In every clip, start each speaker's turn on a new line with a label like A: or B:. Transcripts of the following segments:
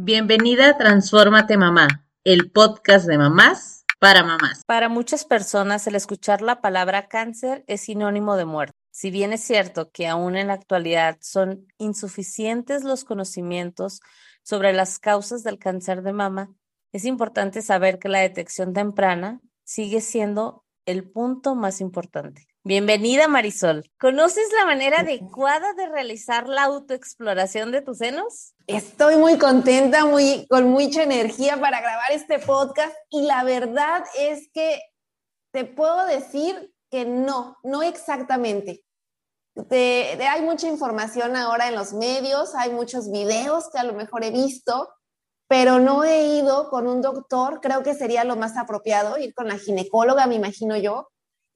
A: Bienvenida a Transfórmate Mamá, el podcast de mamás para mamás.
B: Para muchas personas el escuchar la palabra cáncer es sinónimo de muerte. Si bien es cierto que aún en la actualidad son insuficientes los conocimientos sobre las causas del cáncer de mama, es importante saber que la detección temprana sigue siendo el punto más importante. Bienvenida Marisol. ¿Conoces la manera adecuada de realizar la autoexploración de tus senos?
C: Estoy muy contenta, muy, con mucha energía para grabar este podcast y la verdad es que te puedo decir que no, no exactamente. hay mucha información ahora en los medios, hay muchos videos que a lo mejor he visto, pero no he ido con un doctor, creo que sería lo más apropiado, ir con la ginecóloga, me imagino yo,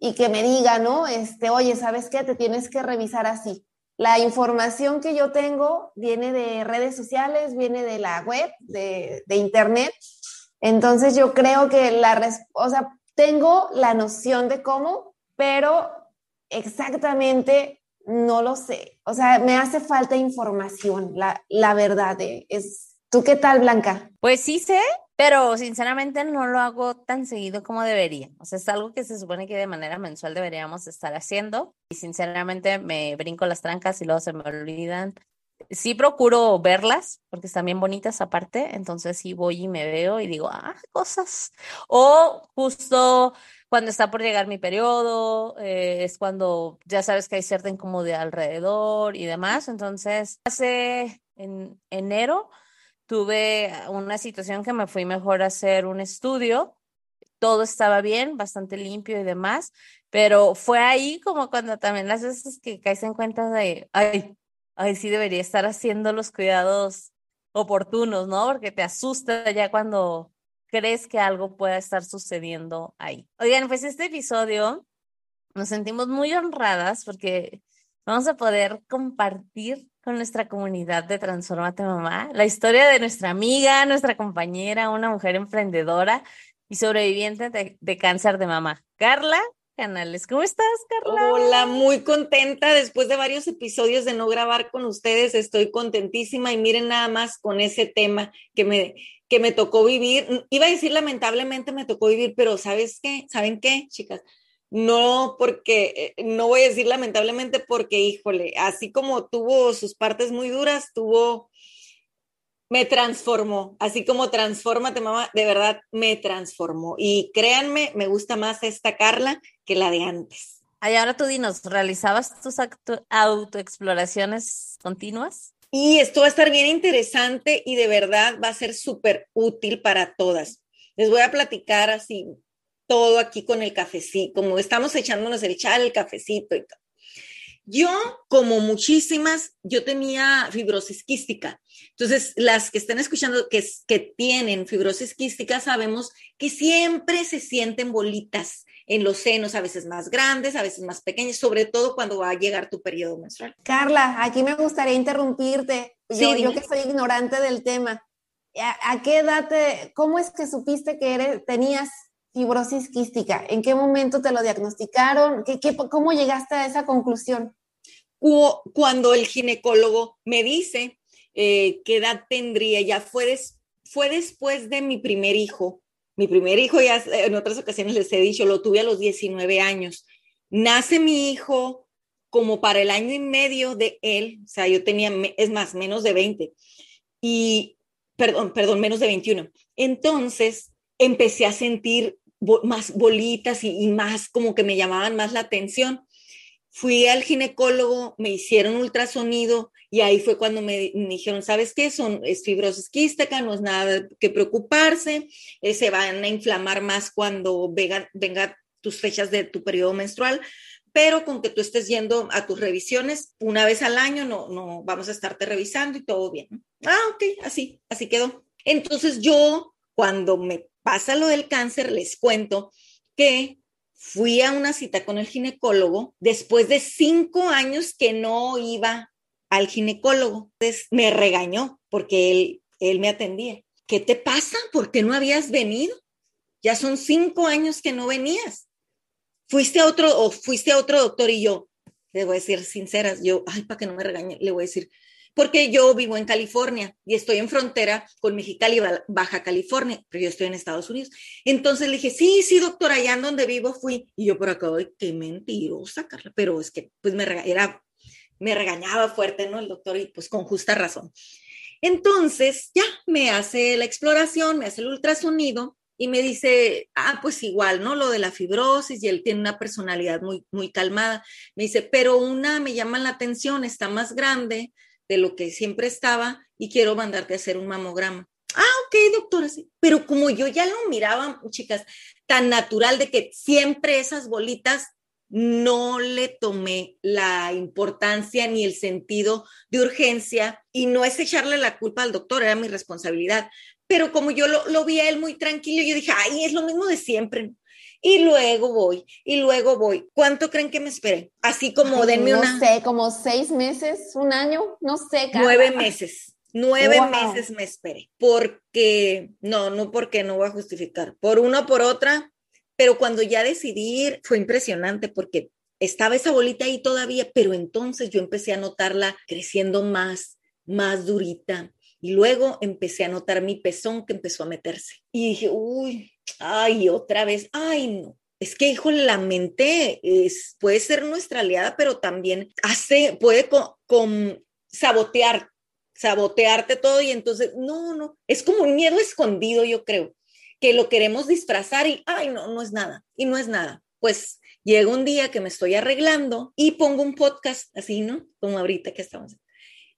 C: y que me diga, ¿no? Este, oye, ¿sabes qué? Te tienes que revisar así. La información que yo tengo viene de redes sociales, viene de la web, de, internet. Entonces yo creo que la, o sea, tengo la noción de cómo, pero exactamente no lo sé. O sea, me hace falta información, la, la verdad. Eh, es, ¿Tú qué tal, Blanca?
B: Pues sí sé, pero sinceramente no lo hago tan seguido como debería. O sea, es algo que se supone que de manera mensual deberíamos estar haciendo y sinceramente me brinco las trancas y luego se me olvidan. Sí procuro verlas porque están bien bonitas aparte, entonces sí voy y me veo y digo, ah, cosas. O justo cuando está por llegar mi periodo, eh, es cuando ya sabes que hay cierta incomodidad alrededor y demás. Entonces, hace en enero tuve una situación que me fui mejor a hacer un estudio, todo estaba bien, bastante limpio y demás, pero fue ahí como cuando también las veces que caes en cuenta de, ay, ay, sí debería estar haciendo los cuidados oportunos, ¿no? Porque te asusta ya cuando crees que algo pueda estar sucediendo ahí. Oigan, pues este episodio nos sentimos muy honradas porque vamos a poder compartir con nuestra comunidad de Transformate Mamá, la historia de nuestra amiga, nuestra compañera, una mujer emprendedora y sobreviviente de, cáncer de mama, Carla Canales. ¿Cómo estás, Carla?
D: Hola, muy contenta. Después de varios episodios de no grabar con ustedes, estoy contentísima y miren nada más con ese tema que me, que me tocó vivir. Iba a decir lamentablemente me tocó vivir, pero ¿sabes qué? ¿Saben qué, chicas? No porque, eh, no voy a decir lamentablemente porque, híjole, así como tuvo sus partes muy duras, tuvo, me transformó, así como transfórmate mamá, de verdad me transformó. Y créanme, me gusta más esta Carla que la de antes.
B: Ay, ahora tú dinos, ¿realizabas tus autoexploraciones continuas?
D: Y esto va a estar bien interesante y de verdad va a ser súper útil para todas. Les voy a platicar así todo aquí con el cafecito, como estamos echándonos el chal, el cafecito y todo. Yo, como muchísimas, yo tenía fibrosis quística. Entonces, las que están escuchando que, que tienen fibrosis quística, sabemos que siempre se sienten bolitas en los senos, a veces más grandes, a veces más pequeñas, sobre todo cuando va a llegar tu periodo menstrual.
C: Carla, aquí me gustaría interrumpirte. Yo, yo que soy ignorante del tema. ¿A, qué edad te, cómo es que supiste que eres, tenías fibrosis quística? ¿En qué momento te lo diagnosticaron? ¿Qué, qué, cómo llegaste a esa conclusión?
D: Cuando el ginecólogo me dice eh, qué edad tendría, ya fue, fue después de mi primer hijo. Mi primer hijo, ya en otras ocasiones les he dicho, lo tuve a los 19 años. Nace mi hijo como para el año y medio de él, o sea, yo tenía, es más, menos de 20, y, perdón, perdón, menos de 21. Entonces, empecé a sentir más bolitas y, más como que me llamaban más la atención. Fui al ginecólogo, me hicieron ultrasonido y ahí fue cuando me, dijeron, ¿sabes qué? Son, es fibrosis quística, no es nada que preocuparse, eh, se van a inflamar más cuando vengan venga tus fechas de tu periodo menstrual, pero con que tú estés yendo a tus revisiones una vez al año, no, no vamos a estarte revisando y todo bien. Ah, ok, así, así quedó. Entonces yo, cuando me pasa lo del cáncer, les cuento que fui a una cita con el ginecólogo después de cinco años que no iba al ginecólogo. Entonces me regañó porque él, él me atendía. ¿Qué te pasa? ¿Por qué no habías venido? Ya son cinco años que no venías. Fuiste a otro o fuiste a otro doctor y yo, le voy a decir sinceras, yo, ay, para que no me regañe, le voy a decir, porque yo vivo en California y estoy en frontera con Mexicali, Baja California, pero yo estoy en Estados Unidos. Entonces le dije, sí, sí, doctora, allá en donde vivo fui. Y yo por acá, qué mentirosa, Carla, pero es que pues me, era, me regañaba fuerte, ¿no? El doctor y pues con justa razón. Entonces ya me hace la exploración, me hace el ultrasonido y me dice, ah, pues igual, ¿no? Lo de la fibrosis y él tiene una personalidad muy, muy calmada. Me dice, pero una me llama la atención, está más grande de lo que siempre estaba y quiero mandarte a hacer un mamograma. Ah, ok, doctora, sí. Pero como yo ya lo miraba, chicas, tan natural de que siempre esas bolitas no le tomé la importancia ni el sentido de urgencia y no es echarle la culpa al doctor, era mi responsabilidad. Pero como yo lo, lo vi a él muy tranquilo, yo dije, ay, es lo mismo de siempre. Y luego voy, y luego voy. ¿Cuánto creen que me esperé? Así como denme una.
C: No sé, como seis meses, un año, no sé.
D: Nueve meses. Nueve meses me esperé. Porque, no, no porque no voy a justificar. Por una o por otra, pero cuando ya decidí ir, fue impresionante porque estaba esa bolita ahí todavía, pero entonces yo empecé a notarla creciendo más, más durita. Y luego empecé a notar mi pezón que empezó a meterse. Y dije, uy, ay, otra vez, ay, no. Es que, hijo, la mente es, puede ser nuestra aliada, pero también hace, puede con, sabotear, sabotearte todo y entonces, no, no, es como un miedo escondido, yo creo que lo queremos disfrazar y, ay, no, no es nada, y no es nada. Pues llega un día que me estoy arreglando y pongo un podcast, así, ¿no? Como ahorita que estamos.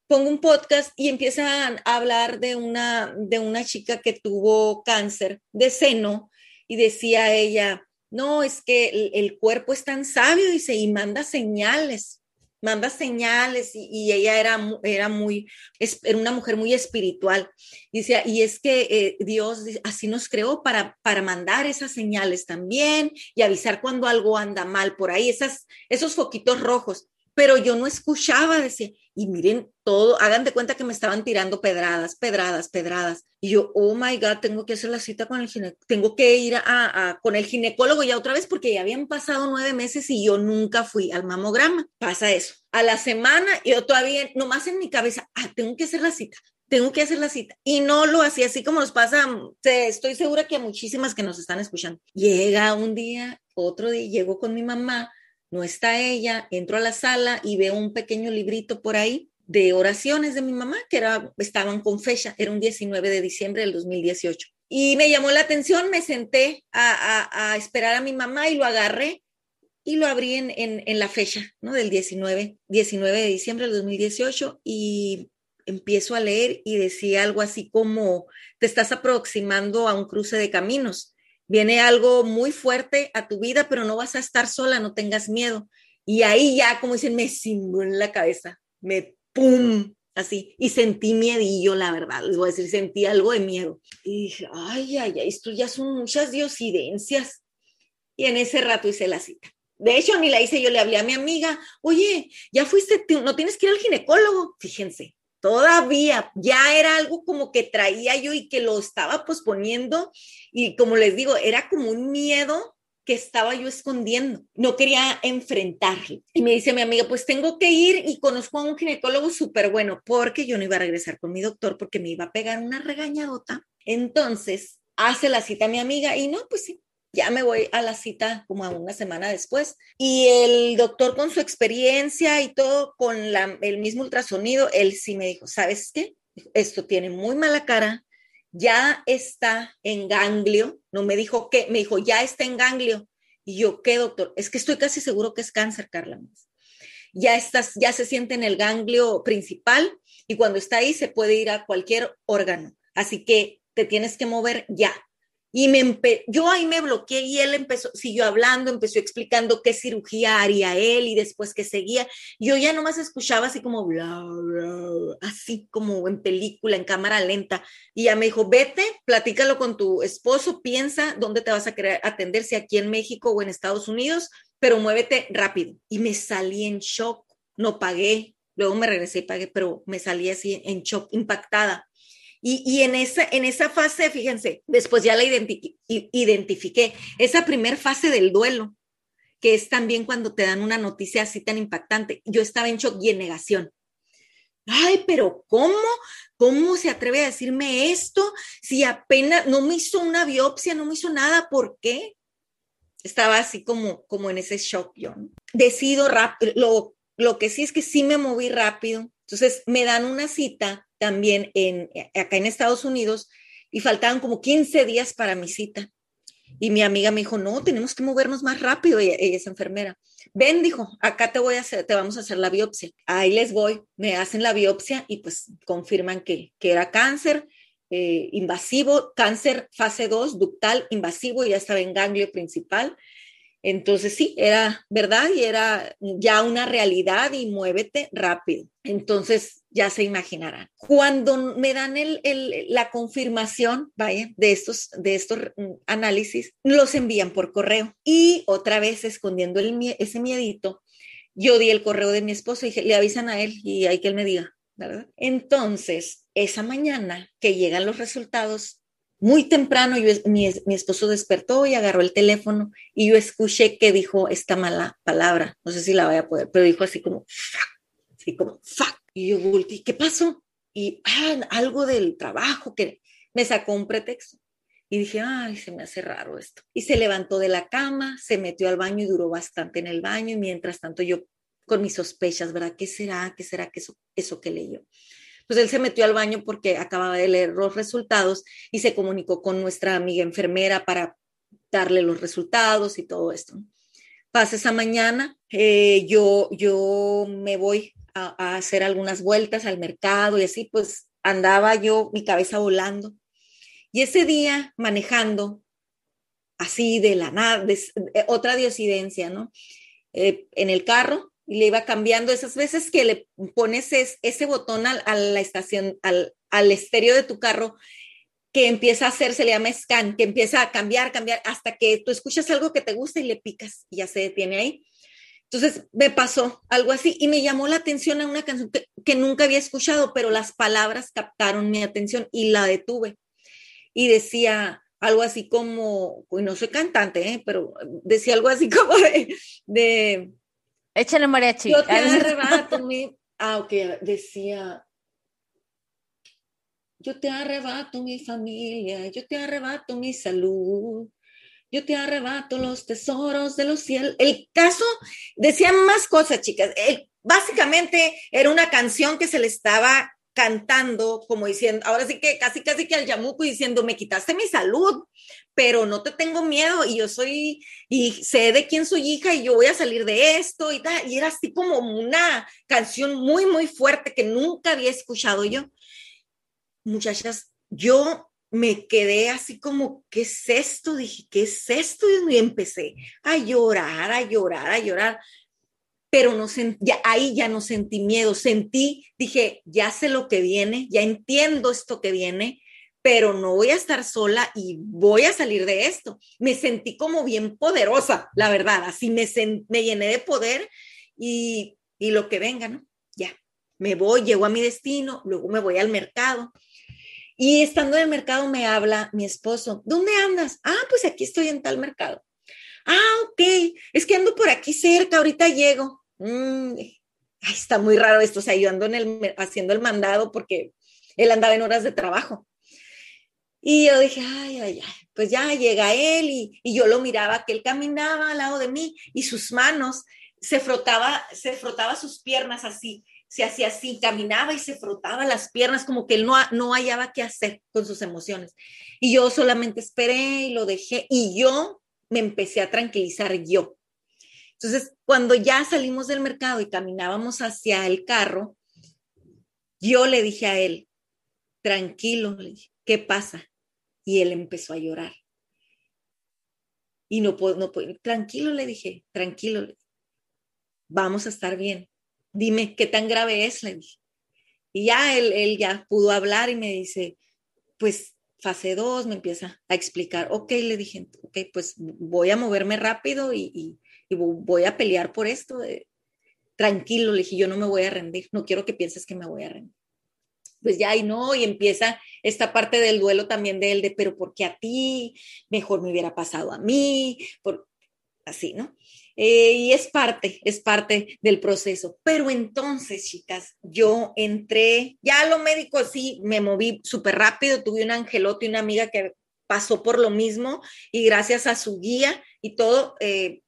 D: Pongo un podcast y empiezan a hablar de una, de una chica que tuvo cáncer de seno y decía ella, no, es que el, cuerpo es tan sabio, dice, y manda señales manda señales y, ella era, era muy, era una mujer muy espiritual. Y, decía, y es que eh, Dios así nos creó para, para mandar esas señales también y avisar cuando algo anda mal por ahí, esas, esos foquitos rojos pero yo no escuchaba, decía, y miren todo, hagan de cuenta que me estaban tirando pedradas, pedradas, pedradas. Y yo, oh my God, tengo que hacer la cita con el ginecólogo, tengo que ir a, con el ginecólogo ya otra vez porque ya habían pasado nueve meses y yo nunca fui al mamograma. Pasa eso. A la semana yo todavía, nomás en mi cabeza, ah, tengo que hacer la cita, tengo que hacer la cita. Y no lo hacía así como nos pasa, estoy segura que a muchísimas que nos están escuchando. Llega un día, otro día, llego con mi mamá no está ella, entro a la sala y veo un pequeño librito por ahí de oraciones de mi mamá que era, estaban con fecha, era un 19 de diciembre del 2018. Y me llamó la atención, me senté a, esperar a mi mamá y lo agarré y lo abrí en, en, la fecha, ¿no? Del 19, 19 de diciembre del 2018 y empiezo a leer y decía algo así como, te estás aproximando a un cruce de caminos viene algo muy fuerte a tu vida, pero no vas a estar sola, no tengas miedo. Y ahí ya, como dicen, me cingó en la cabeza, me pum, así, y sentí miedillo, la verdad, les voy a decir, sentí algo de miedo. Y dije, ay, ay, ay, esto ya son muchas diosidencias. Y en ese rato hice la cita. De hecho, ni la hice, yo le hablé a mi amiga, oye, ya fuiste, no tienes que ir al ginecólogo, fíjense, todavía ya era algo como que traía yo y que lo estaba posponiendo y como les digo, era como un miedo que estaba yo escondiendo, no quería enfrentarlo. Y me dice mi amiga, pues tengo que ir y conozco a un ginecólogo súper bueno, porque yo no iba a regresar con mi doctor porque me iba a pegar una regañadota. Entonces, hace la cita mi amiga y no, pues sí, ya me voy a la cita como a una semana después. Y el doctor con su experiencia y todo, con el mismo ultrasonido, él sí me dijo, ¿sabes qué? Esto tiene muy mala cara, ya está en ganglio. No me dijo qué, me dijo, ya está en ganglio. Y yo, ¿qué doctor? Es que estoy casi seguro que es cáncer, Carla. Ya, estás, ya se siente en el ganglio principal y cuando está ahí se puede ir a cualquier órgano. Así que te tienes que mover ya. Y me yo ahí me bloqueé y él empezó, siguió hablando, empezó explicando qué cirugía haría él y después qué seguía. Yo ya nomás escuchaba así como bla, bla, así como en película, en cámara lenta. Y ya me dijo, vete, platícalo con tu esposo, piensa dónde te vas a querer atender, si aquí en México o en Estados Unidos, pero muévete rápido. Y me salí en shock, no pagué, luego me regresé y pagué, pero me salí así en shock, impactada y, en, esa, en esa fase, fíjense, después ya la identifiqué, esa primer fase del duelo, que es también cuando te dan una noticia así tan impactante. Yo estaba en shock y en negación. Ay, pero ¿cómo? ¿Cómo se atreve a decirme esto? Si apenas no me hizo una biopsia, no me hizo nada, ¿por qué? Estaba así como, como en ese shock yo. Decido rápido, lo, lo que sí es que sí me moví rápido. Entonces me dan una cita también en, acá en Estados Unidos y faltaban como 15 días para mi cita. Y mi amiga me dijo, no, tenemos que movernos más rápido. Ella, es enfermera. Ven, dijo, acá te voy a hacer, te vamos a hacer la biopsia. Ahí les voy, me hacen la biopsia y pues confirman que, que era cáncer eh, invasivo, cáncer fase 2, ductal invasivo, ya estaba en ganglio principal. Entonces sí, era verdad y era ya una realidad y muévete rápido. Entonces ya se imaginarán. Cuando me dan el, la confirmación, vaya, de estos, de estos mm, análisis, los envían por correo. Y otra vez escondiendo el, ese miedito, yo di el correo de mi esposo y le avisan a él y hay que él me diga, ¿verdad? Entonces, esa mañana que llegan los resultados, muy temprano mi, esposo despertó y agarró el teléfono y yo escuché que dijo esta mala palabra, no sé si la voy a poder, pero dijo así como, así como, fuck. Y yo volteé, ¿qué pasó? Y ah, algo del trabajo que me sacó un pretexto. Y dije, ay, se me hace raro esto. Y se levantó de la cama, se metió al baño y duró bastante en el baño. Y mientras tanto yo con mis sospechas, ¿verdad? ¿Qué será? ¿Qué será que eso, eso que leyó? Pues él se metió al baño porque acababa de leer los resultados y se comunicó con nuestra amiga enfermera para darle los resultados y todo esto. Pasa esa mañana, eh, yo, yo me voy a, hacer algunas vueltas al mercado y así, pues andaba yo, mi cabeza volando. Y ese día manejando, así de la nada, otra diosidencia, ¿no? Eh, en el carro, y le iba cambiando esas veces que le pones ese botón a la estación, al, al estéreo de tu carro, que empieza a hacer, se le llama scan, que empieza a cambiar, cambiar, hasta que tú escuchas algo que te gusta y le picas y ya se detiene ahí. Entonces me pasó algo así y me llamó la atención a una canción que, que nunca había escuchado, pero las palabras captaron mi atención y la detuve. Y decía algo así como, y no soy cantante, ¿eh? pero decía algo así como de
B: Échale mariachi.
D: Yo te arrebato mi... Ah, ok, decía... Yo te arrebato mi familia, yo te arrebato mi salud, yo te arrebato los tesoros de los cielos. El caso decía más cosas, chicas. básicamente era una canción que se le estaba cantando, como diciendo, ahora sí que casi, casi que al yamuco diciendo, me quitaste mi salud, pero no te tengo miedo y yo soy, y sé de quién soy hija y yo voy a salir de esto y tal. Y era así como una canción muy, muy fuerte que nunca había escuchado yo. Muchachas, yo me quedé así como, ¿qué es esto? Dije, ¿qué es esto? Y empecé a llorar, a llorar, a llorar pero no ahí ya no sentí miedo, sentí, dije, ya sé lo que viene, ya entiendo esto que viene, pero no voy a estar sola y voy a salir de esto. Me sentí como bien poderosa, la verdad, así me, me llené de poder y, y lo que venga, ¿no? Ya, me voy, llego a mi destino, luego me voy al mercado. Y estando en el mercado me habla mi esposo, ¿dónde andas? Ah, pues aquí estoy en tal mercado. Ah, ok, es que ando por aquí cerca, ahorita llego. Mm, está muy raro esto, o sea, yo ando en el, haciendo el mandado porque él andaba en horas de trabajo. Y yo dije, ay, ay, ay, pues ya llega él y, y, yo lo miraba que él caminaba al lado de mí y sus manos se frotaba, se frotaba sus piernas así, se hacía así, caminaba y se frotaba las piernas como que él no, no hallaba qué hacer con sus emociones. Y yo solamente esperé y lo dejé y yo me empecé a tranquilizar yo. Entonces, cuando ya salimos del mercado y caminábamos hacia el carro, yo le dije a él, tranquilo, ¿qué pasa? Y él empezó a llorar. Y no puedo, no puedo, tranquilo, le dije, tranquilo, vamos a estar bien. Dime, ¿qué tan grave es? Le dije. Y ya él, él ya pudo hablar y me dice, pues fase 2, me empieza a explicar, ok, le dije, ok, pues voy a moverme rápido y, y voy a pelear por esto. tranquilo, le dije, yo no me voy a rendir, no quiero que pienses que me voy a rendir. Pues ya y no, y empieza esta parte del duelo también de él, de, pero ¿por qué a ti? Mejor me hubiera pasado a mí. Por... así, ¿no? Eh, y es parte, es parte del proceso. Pero entonces, chicas, yo entré, ya lo médico sí, me moví súper rápido, tuve un angelote y una amiga que pasó por lo mismo y gracias a su guía y todo, eh,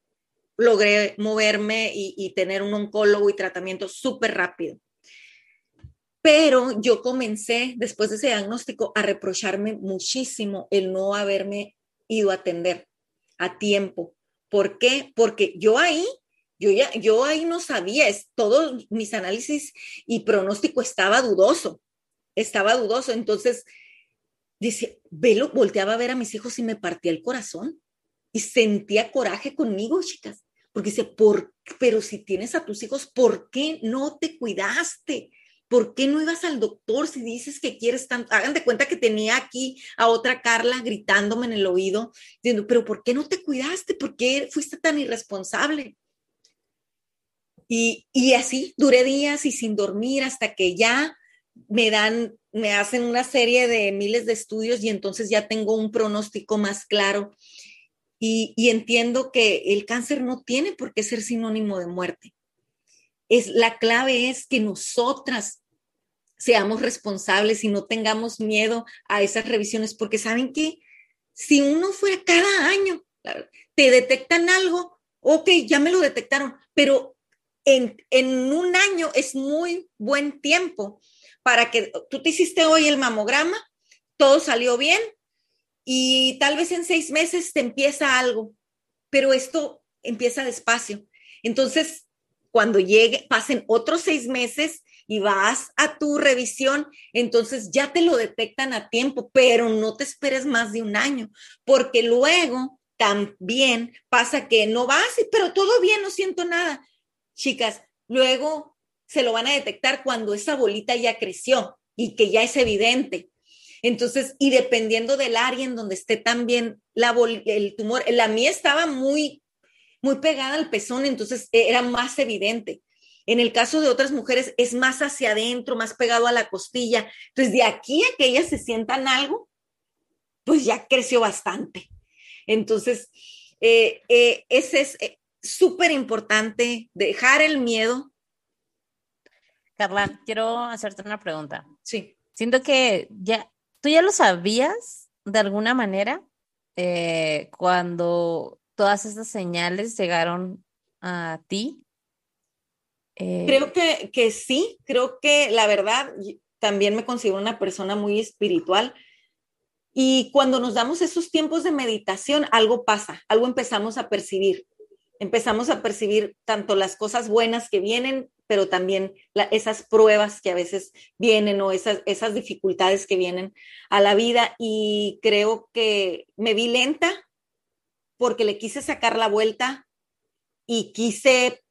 D: logré moverme y, tener un oncólogo y tratamiento súper rápido. Pero yo comencé, después de ese diagnóstico, a reprocharme muchísimo el no haberme ido a atender a tiempo. ¿Por qué? Porque yo ahí, yo ya, yo ahí no sabía, es, todos mis análisis y pronóstico estaba dudoso, estaba dudoso. Entonces, dice, velo, volteaba a ver a mis hijos y me partía el corazón y sentía coraje conmigo, chicas, porque dice, pero si tienes a tus hijos, ¿por qué no te cuidaste? ¿Por qué no ibas al doctor si dices que quieres tanto? Hagan de cuenta que tenía aquí a otra Carla gritándome en el oído, diciendo, pero ¿por qué no te cuidaste? ¿Por qué fuiste tan irresponsable? Y, y así duré días y sin dormir hasta que ya me dan, me hacen una serie de miles de estudios y entonces ya tengo un pronóstico más claro. Y, entiendo que el cáncer no tiene por qué ser sinónimo de muerte. Es la clave es que nosotras seamos responsables y no tengamos miedo a esas revisiones, porque saben que si uno fuera cada año, te detectan algo, ok, ya me lo detectaron, pero en, en un año es muy buen tiempo para que tú te hiciste hoy el mamograma, todo salió bien y tal vez en seis meses te empieza algo, pero esto empieza despacio. Entonces, cuando llegue, pasen otros seis meses y vas a tu revisión, entonces ya te lo detectan a tiempo, pero no te esperes más de un año, porque luego también pasa que no vas, pero todo bien, no siento nada. Chicas, luego se lo van a detectar cuando esa bolita ya creció y que ya es evidente. Entonces, y dependiendo del área en donde esté también la el tumor, la mía estaba muy muy pegada al pezón, entonces eh, era más evidente. En el caso de otras mujeres es más hacia adentro, más pegado a la costilla. Entonces, de aquí a que ellas se sientan algo, pues ya creció bastante. Entonces, eh, eh, ese es súper importante, dejar el miedo.
B: Carla, quiero hacerte una pregunta.
D: Sí.
B: Siento que ya, tú ya lo sabías de alguna manera cuando todas estas señales llegaron a ti?
D: Eh, creo que, que sí, creo que la verdad, también me considero una persona muy espiritual. Y cuando nos damos esos tiempos de meditación, algo pasa, algo empezamos a percibir. Empezamos a percibir tanto las cosas buenas que vienen, pero también esas pruebas que a veces vienen o esas, esas dificultades que vienen a la vida. Y creo que me vi lenta, porque le quise sacar la vuelta y quise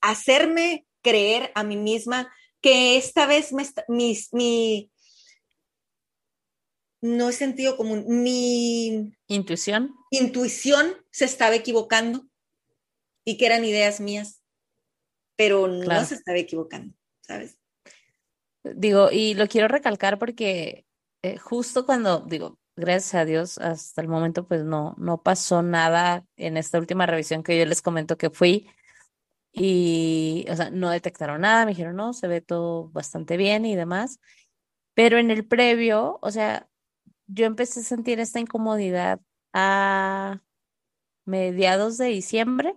D: hacerme creer a mí misma que esta vez me, mi, no he sentido como mi
B: intuición.
D: Intuición se estaba equivocando y que eran ideas mías, pero no se estaba equivocando, ¿sabes?
B: Digo, y lo quiero recalcar porque eh, justo cuando, digo, gracias a Dios, hasta el momento pues no, no pasó nada en esta última revisión que yo les comento que fui. Y, o sea, no detectaron nada, me dijeron, no, se ve todo bastante bien y demás, pero en el previo, o sea, yo empecé a sentir esta incomodidad a mediados de diciembre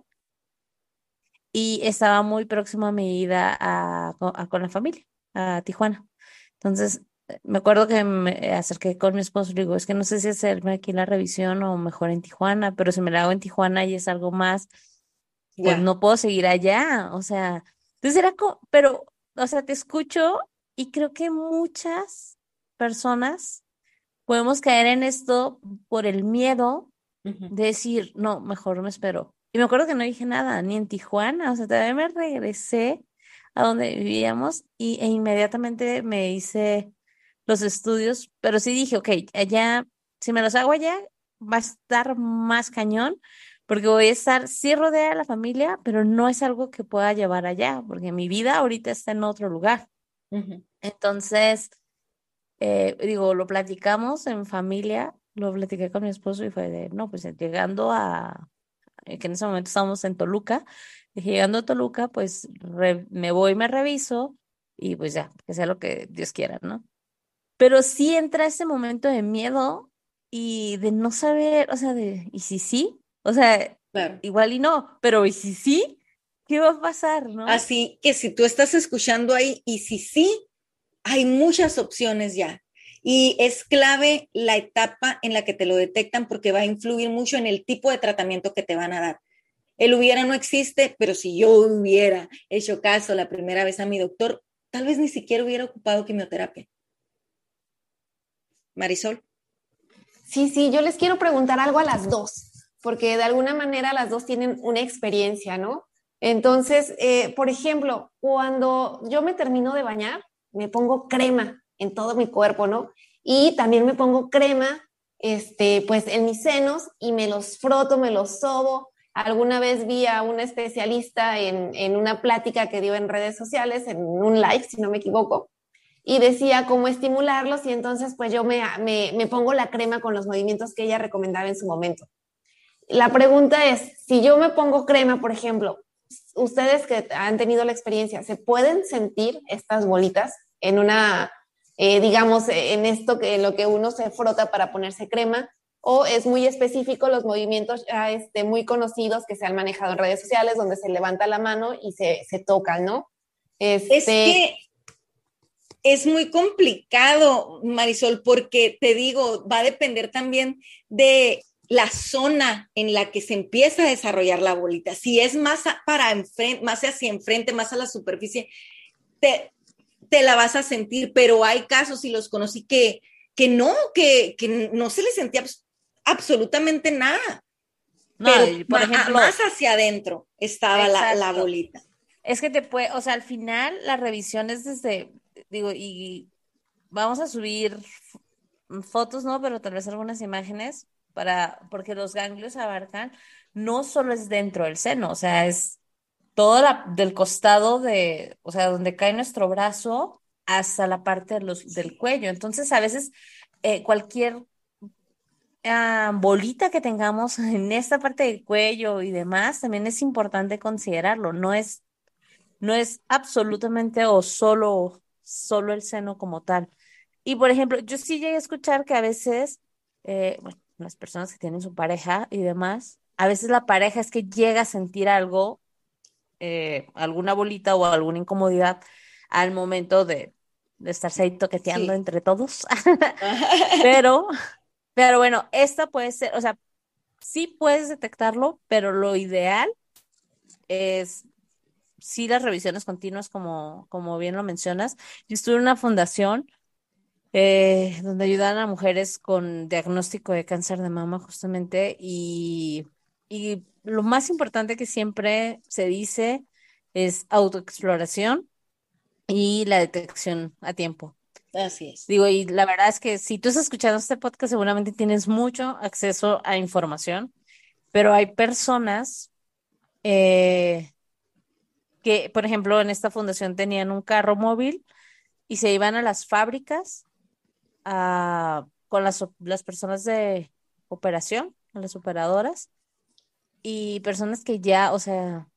B: y estaba muy próximo a mi ida a, con la familia, a Tijuana. Entonces, me acuerdo que me acerqué con mi esposo y le digo, es que no sé si hacerme aquí la revisión o mejor en Tijuana, pero si me la hago en Tijuana y es algo más, pues no puedo seguir allá, o sea, entonces era como, pero, o sea, te escucho y creo que muchas personas podemos caer en esto por el miedo de decir, no, mejor me espero. Y me acuerdo que no dije nada, ni en Tijuana, o sea, también me regresé a donde vivíamos y, e inmediatamente me hice los estudios, pero sí dije, ok, allá, si me los hago allá, va a estar más cañón, porque voy a estar, sí rodeada de la familia, pero no es algo que pueda llevar allá, porque mi vida ahorita está en otro lugar. Entonces, eh, digo, lo platicamos en familia, lo platiqué con mi esposo y fue de, no, pues llegando a, que en ese momento estábamos en Toluca. Dije, llegando a Toluca, pues me voy, me reviso y pues ya, que sea lo que Dios quiera, ¿no? Pero sí entra ese momento de miedo y de no saber, o sea, de, ¿y si sí? O sea, igual y no, pero ¿y si sí? ¿Qué va a pasar, no?
D: Así que si tú estás escuchando ahí y si sí, hay muchas opciones ya. Y es clave la etapa en la que te lo detectan porque va a influir mucho en el tipo de tratamiento que te van a dar. El hubiera no existe, pero si yo hubiera hecho caso la primera vez a mi doctor, tal vez ni siquiera hubiera ocupado quimioterapia. Marisol.
C: Sí, sí, yo les quiero preguntar algo a las dos, porque de alguna manera las dos tienen una experiencia, ¿no? Entonces, eh, por ejemplo, cuando yo me termino de bañar, me pongo crema en todo mi cuerpo, ¿no? Y también me pongo crema, este, pues en mis senos y me los froto, me los sobo. Alguna vez vi a una especialista en, en una plática que dio en redes sociales, en un live, si no me equivoco, y decía cómo estimularlos y entonces pues yo me, me, me, pongo la crema con los movimientos que ella recomendaba en su momento. La pregunta es, si yo me pongo crema, por ejemplo, ustedes que han tenido la experiencia, ¿se pueden sentir estas bolitas? en una, eh, digamos, en esto que en lo que uno se frota para ponerse crema, o es muy específico los movimientos ya este, muy conocidos que se han manejado en redes sociales, donde se levanta la mano y se, se tocan, ¿no?
D: Este... Es que es muy complicado, Marisol, porque te digo, va a depender también de la zona en la que se empieza a desarrollar la bolita. Si es más para enfrente, más hacia enfrente, más a la superficie, te, te la vas a sentir, pero hay casos y los conocí que, que no, que, que no se le sentía absolutamente nada. No, por ejemplo, más hacia adentro estaba la, la, bolita.
B: Es que te puede, o sea, al final la revisión es desde, digo, y vamos a subir fotos, ¿no? Pero tal vez algunas imágenes para, porque los ganglios abarcan, no solo es dentro del seno, o sea, es todo la, del costado de, o sea, donde cae nuestro brazo hasta la parte de los, del cuello. Entonces, a veces eh, cualquier ah, bolita que tengamos en esta parte del cuello y demás, también es importante considerarlo. No es, no es absolutamente o solo, solo el seno como tal. Y por ejemplo, yo sí llegué a escuchar que a veces, eh, bueno, las personas que tienen su pareja y demás, a veces la pareja es que llega a sentir algo eh, alguna bolita o alguna incomodidad al momento de, estarse ahí toqueteando entre todos. pero, pero bueno, esta puede ser, o sea, sí puedes detectarlo, pero lo ideal es sí las revisiones continuas, como, como bien lo mencionas. Yo estuve en una fundación eh, donde ayudan a mujeres con diagnóstico de cáncer de mama justamente y, y lo más importante que siempre se dice es autoexploración y la detección a tiempo.
D: Así es.
B: Digo, y la verdad es que si tú estás escuchando este podcast, seguramente tienes mucho acceso a información, pero hay personas eh, que, por ejemplo, en esta fundación tenían un carro móvil y se iban a las fábricas con las, las personas de operación, a las operadoras, y personas que ya, o sea,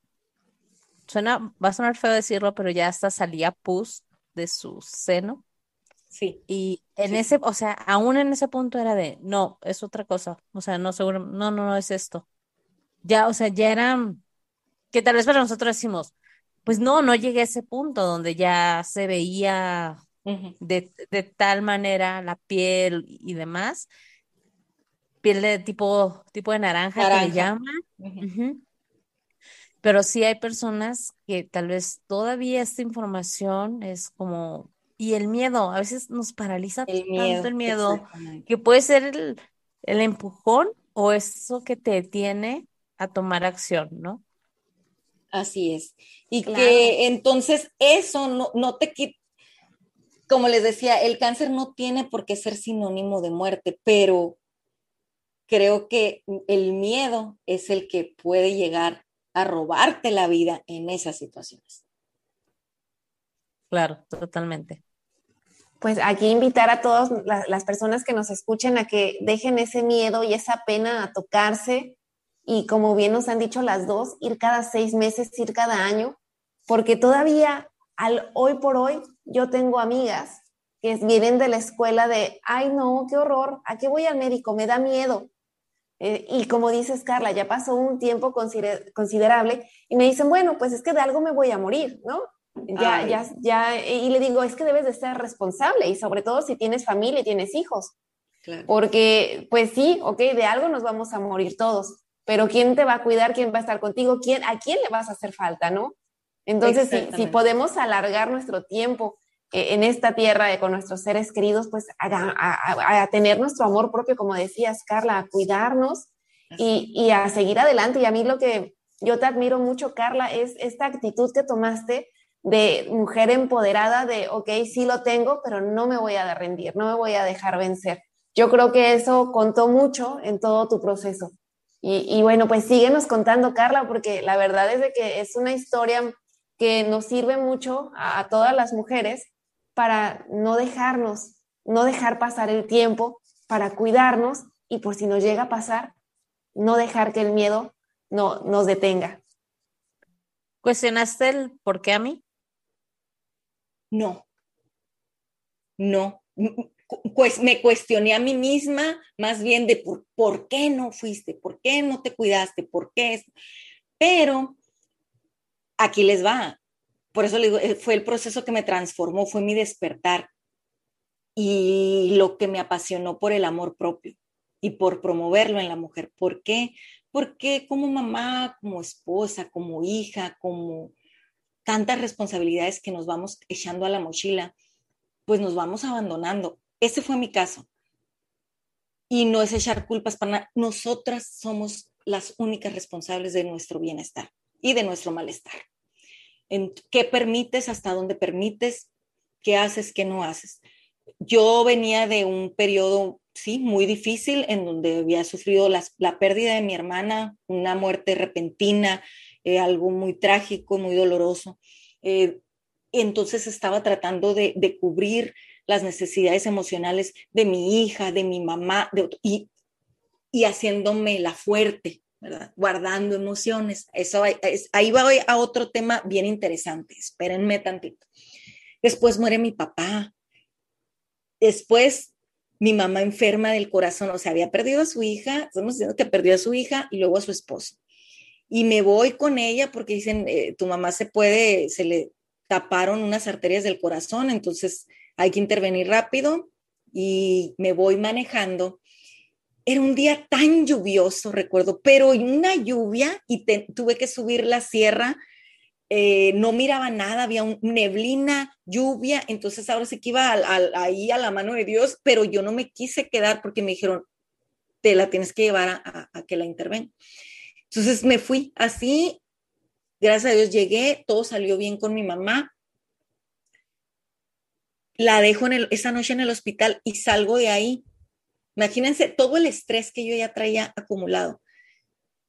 B: suena, va a sonar feo decirlo, pero ya hasta salía pus de su seno.
D: Sí.
B: Y en ese, o sea, aún en ese punto era de, no, es otra cosa. O sea, no, seguro, no, no, no es esto. Ya, o sea, ya era, que tal vez para nosotros decimos, pues no, no llegué a ese punto donde ya se veía de, de, tal manera la piel y demás, piel de tipo, tipo de naranja, que le llaman. Pero sí hay personas que tal vez todavía esta información es como, y el miedo, a veces nos paraliza tanto el miedo, que puede ser el, el empujón o eso que te detiene a tomar acción, ¿no?
D: Así es. Y que entonces eso no, no te quita, como les decía, el cáncer no tiene por qué ser sinónimo de muerte, pero creo que el miedo es el que puede llegar a robarte la vida en esas situaciones.
B: Claro, totalmente.
C: Pues aquí invitar a todas las personas que nos escuchen a que dejen ese miedo y esa pena a tocarse y como bien nos han dicho las dos, ir cada seis meses, ir cada año, porque todavía al hoy por hoy yo tengo amigas que vienen de la escuela de, ay no, qué horror, ¿a qué voy al médico? Me da miedo. Eh, y como dices, Carla, ya pasó un tiempo considerable y me dicen, bueno, pues es que de algo me voy a morir, ¿no? Ya, ya, ya, y le digo, es que debes de ser responsable y sobre todo si tienes familia y tienes hijos. Porque, pues sí, ok, de algo nos vamos a morir todos, pero ¿quién te va a cuidar? ¿Quién va a estar contigo? ¿Quién, ¿A quién le vas a hacer falta, no? Entonces, si, si, podemos alargar nuestro tiempo eh, en esta tierra con nuestros seres queridos, pues a, tener nuestro amor propio, como decías, Carla, a cuidarnos y, y, a seguir adelante. Y a mí lo que yo te admiro mucho, Carla, es esta actitud que tomaste de mujer empoderada, de, ok, sí lo tengo, pero no me voy a rendir, no me voy a dejar vencer. Yo creo que eso contó mucho en todo tu proceso. Y, y bueno, pues síguenos contando, Carla, porque la verdad es de que es una historia que nos sirve mucho a, todas las mujeres para no dejarnos, no dejar pasar el tiempo, para cuidarnos y por si nos llega a pasar, no dejar que el miedo no, nos detenga.
B: ¿Cuestionaste el por qué a mí?
D: No, no. Pues me cuestioné a mí misma más bien de por, por qué no fuiste, por qué no te cuidaste, por qué. Pero aquí les va. Por eso le digo, eh, fue el proceso que me transformó, fue mi despertar y lo que me apasionó por el amor propio y por promoverlo en la mujer. ¿Por qué? Porque como mamá, como esposa, como hija, como tantas responsabilidades que nos vamos echando a la mochila, pues nos vamos abandonando. Ese fue mi caso. Y no es echar culpas para nada. Nosotras somos las únicas responsables de nuestro bienestar y de nuestro malestar en qué permites, hasta dónde permites, qué haces, qué no haces. Yo venía de un periodo, sí, muy difícil, en donde había sufrido la pérdida de mi hermana, una muerte repentina, eh, algo muy trágico, muy doloroso. Eh, entonces estaba tratando de, cubrir las necesidades emocionales de mi hija, de mi mamá, y, y haciéndome la fuerte, Guardando emociones. Eso ahí va a otro tema bien interesante. Espérenme tantito. Después muere mi papá. Después mi mamá enferma del corazón, o sea, había perdido a su hija, estamos diciendo que perdió a su hija y luego a su esposo. Y me voy con ella porque dicen, eh, tu mamá se puede, se le taparon unas arterias del corazón, entonces hay que intervenir rápido y me voy manejando era un día tan lluvioso, recuerdo, pero una lluvia y tuve que subir la sierra. Eh, no miraba nada, había un, neblina, lluvia, entonces ahora sí que iba ahí a la mano de Dios, pero yo no me quise quedar porque me dijeron, te la tienes que llevar a, que la intervenga. Entonces me fui así, gracias a Dios llegué, todo salió bien con mi mamá. La dejo en esa noche en el hospital y salgo de ahí Imagínense todo el estrés que yo ya traía acumulado.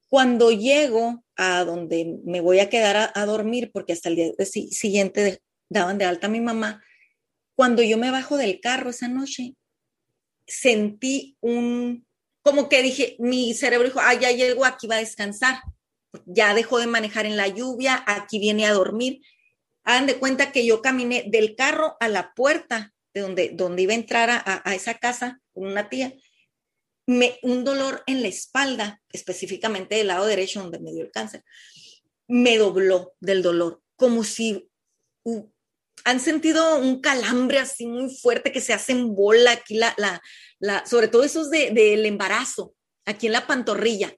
D: Cuando llego a donde me voy a quedar a, dormir, porque hasta el día siguiente daban de alta a mi mamá, cuando yo me bajo del carro esa noche, sentí un, como que dije, mi cerebro dijo, ah, ya llego, aquí va a descansar, ya dejó de manejar en la lluvia, aquí viene a dormir. Hagan de cuenta que yo caminé del carro a la puerta de donde, donde iba a entrar a, a esa casa con una tía, me, un dolor en la espalda, específicamente del lado derecho donde me dio el cáncer, me dobló del dolor, como si han sentido un calambre así muy fuerte que se hace en bola aquí, la, la, la sobre todo esos del de, embarazo, aquí en la pantorrilla.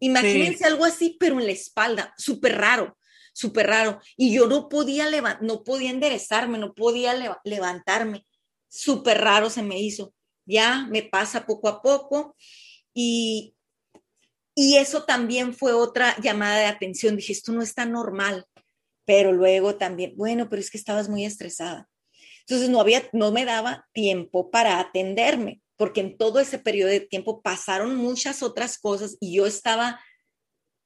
D: Imagínense algo así, pero en la espalda, súper raro, súper raro. Y yo no podía, no podía enderezarme, no podía levantarme. Súper raro se me hizo ya me pasa poco a poco y, y eso también fue otra llamada de atención. Dije, esto no está normal, pero luego también, bueno, pero es que estabas muy estresada. Entonces no había, no me daba tiempo para atenderme, porque en todo ese periodo de tiempo pasaron muchas otras cosas y yo estaba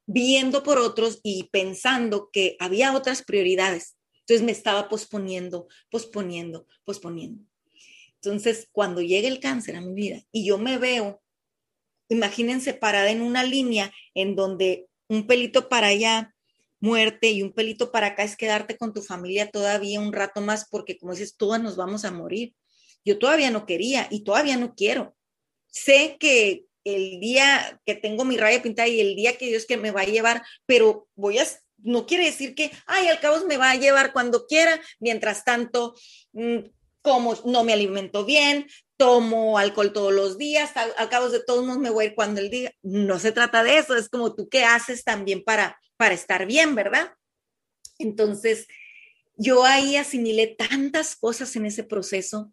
D: viendo por otros y pensando que había otras prioridades. Entonces me estaba posponiendo, posponiendo, posponiendo. Entonces, cuando llega el cáncer a mi vida y yo me veo imagínense parada en una línea en donde un pelito para allá, muerte, y un pelito para acá es quedarte con tu familia todavía un rato más, porque como dices, todas nos vamos a morir. Yo todavía no quería y todavía no quiero. Sé que el día que tengo mi raya pintada y el día que Dios que me va a llevar, pero voy a, no quiere decir que, ay, al cabo me va a llevar cuando quiera, mientras tanto, mm, como no me alimento bien, tomo alcohol todos los días, al, cabo de todos modos me voy a ir cuando el día, no se trata de eso, es como tú qué haces también para, para estar bien, ¿verdad? Entonces, yo ahí asimilé tantas cosas en ese proceso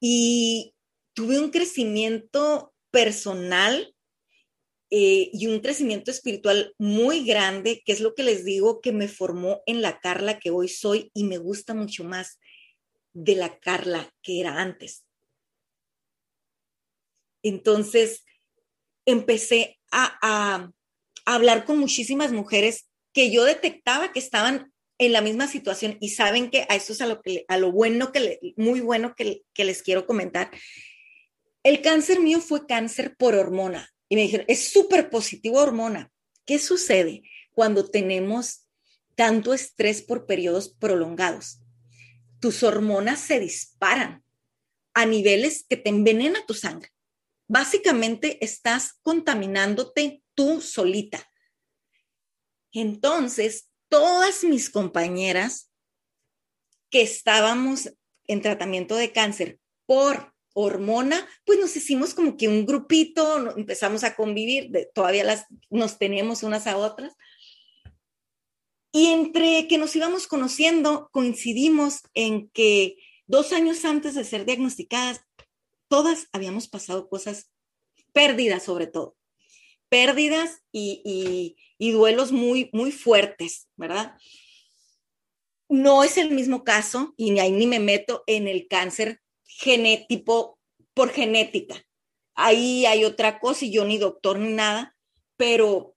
D: y tuve un crecimiento personal eh, y un crecimiento espiritual muy grande, que es lo que les digo que me formó en la Carla que hoy soy y me gusta mucho más de la Carla que era antes. Entonces, empecé a, hablar con muchísimas mujeres que yo detectaba que estaban en la misma situación y saben que a eso es a lo, que, a lo bueno, que muy bueno que, que les quiero comentar. El cáncer mío fue cáncer por hormona y me dijeron, es súper positivo hormona. ¿Qué sucede cuando tenemos tanto estrés por periodos prolongados? Tus hormonas se disparan a niveles que te envenena tu sangre básicamente estás contaminándote tú solita. Entonces, todas mis compañeras que estábamos en tratamiento de cáncer por hormona, pues nos hicimos como que un grupito, empezamos a convivir, todavía las, nos tenemos unas a otras. Y entre que nos íbamos conociendo, coincidimos en que dos años antes de ser diagnosticadas, todas habíamos pasado cosas, pérdidas sobre todo, pérdidas y, duelos muy, muy fuertes, ¿verdad? No es el mismo caso, y ni ahí ni me meto en el cáncer genético por genética. Ahí hay otra cosa y yo ni doctor ni nada, pero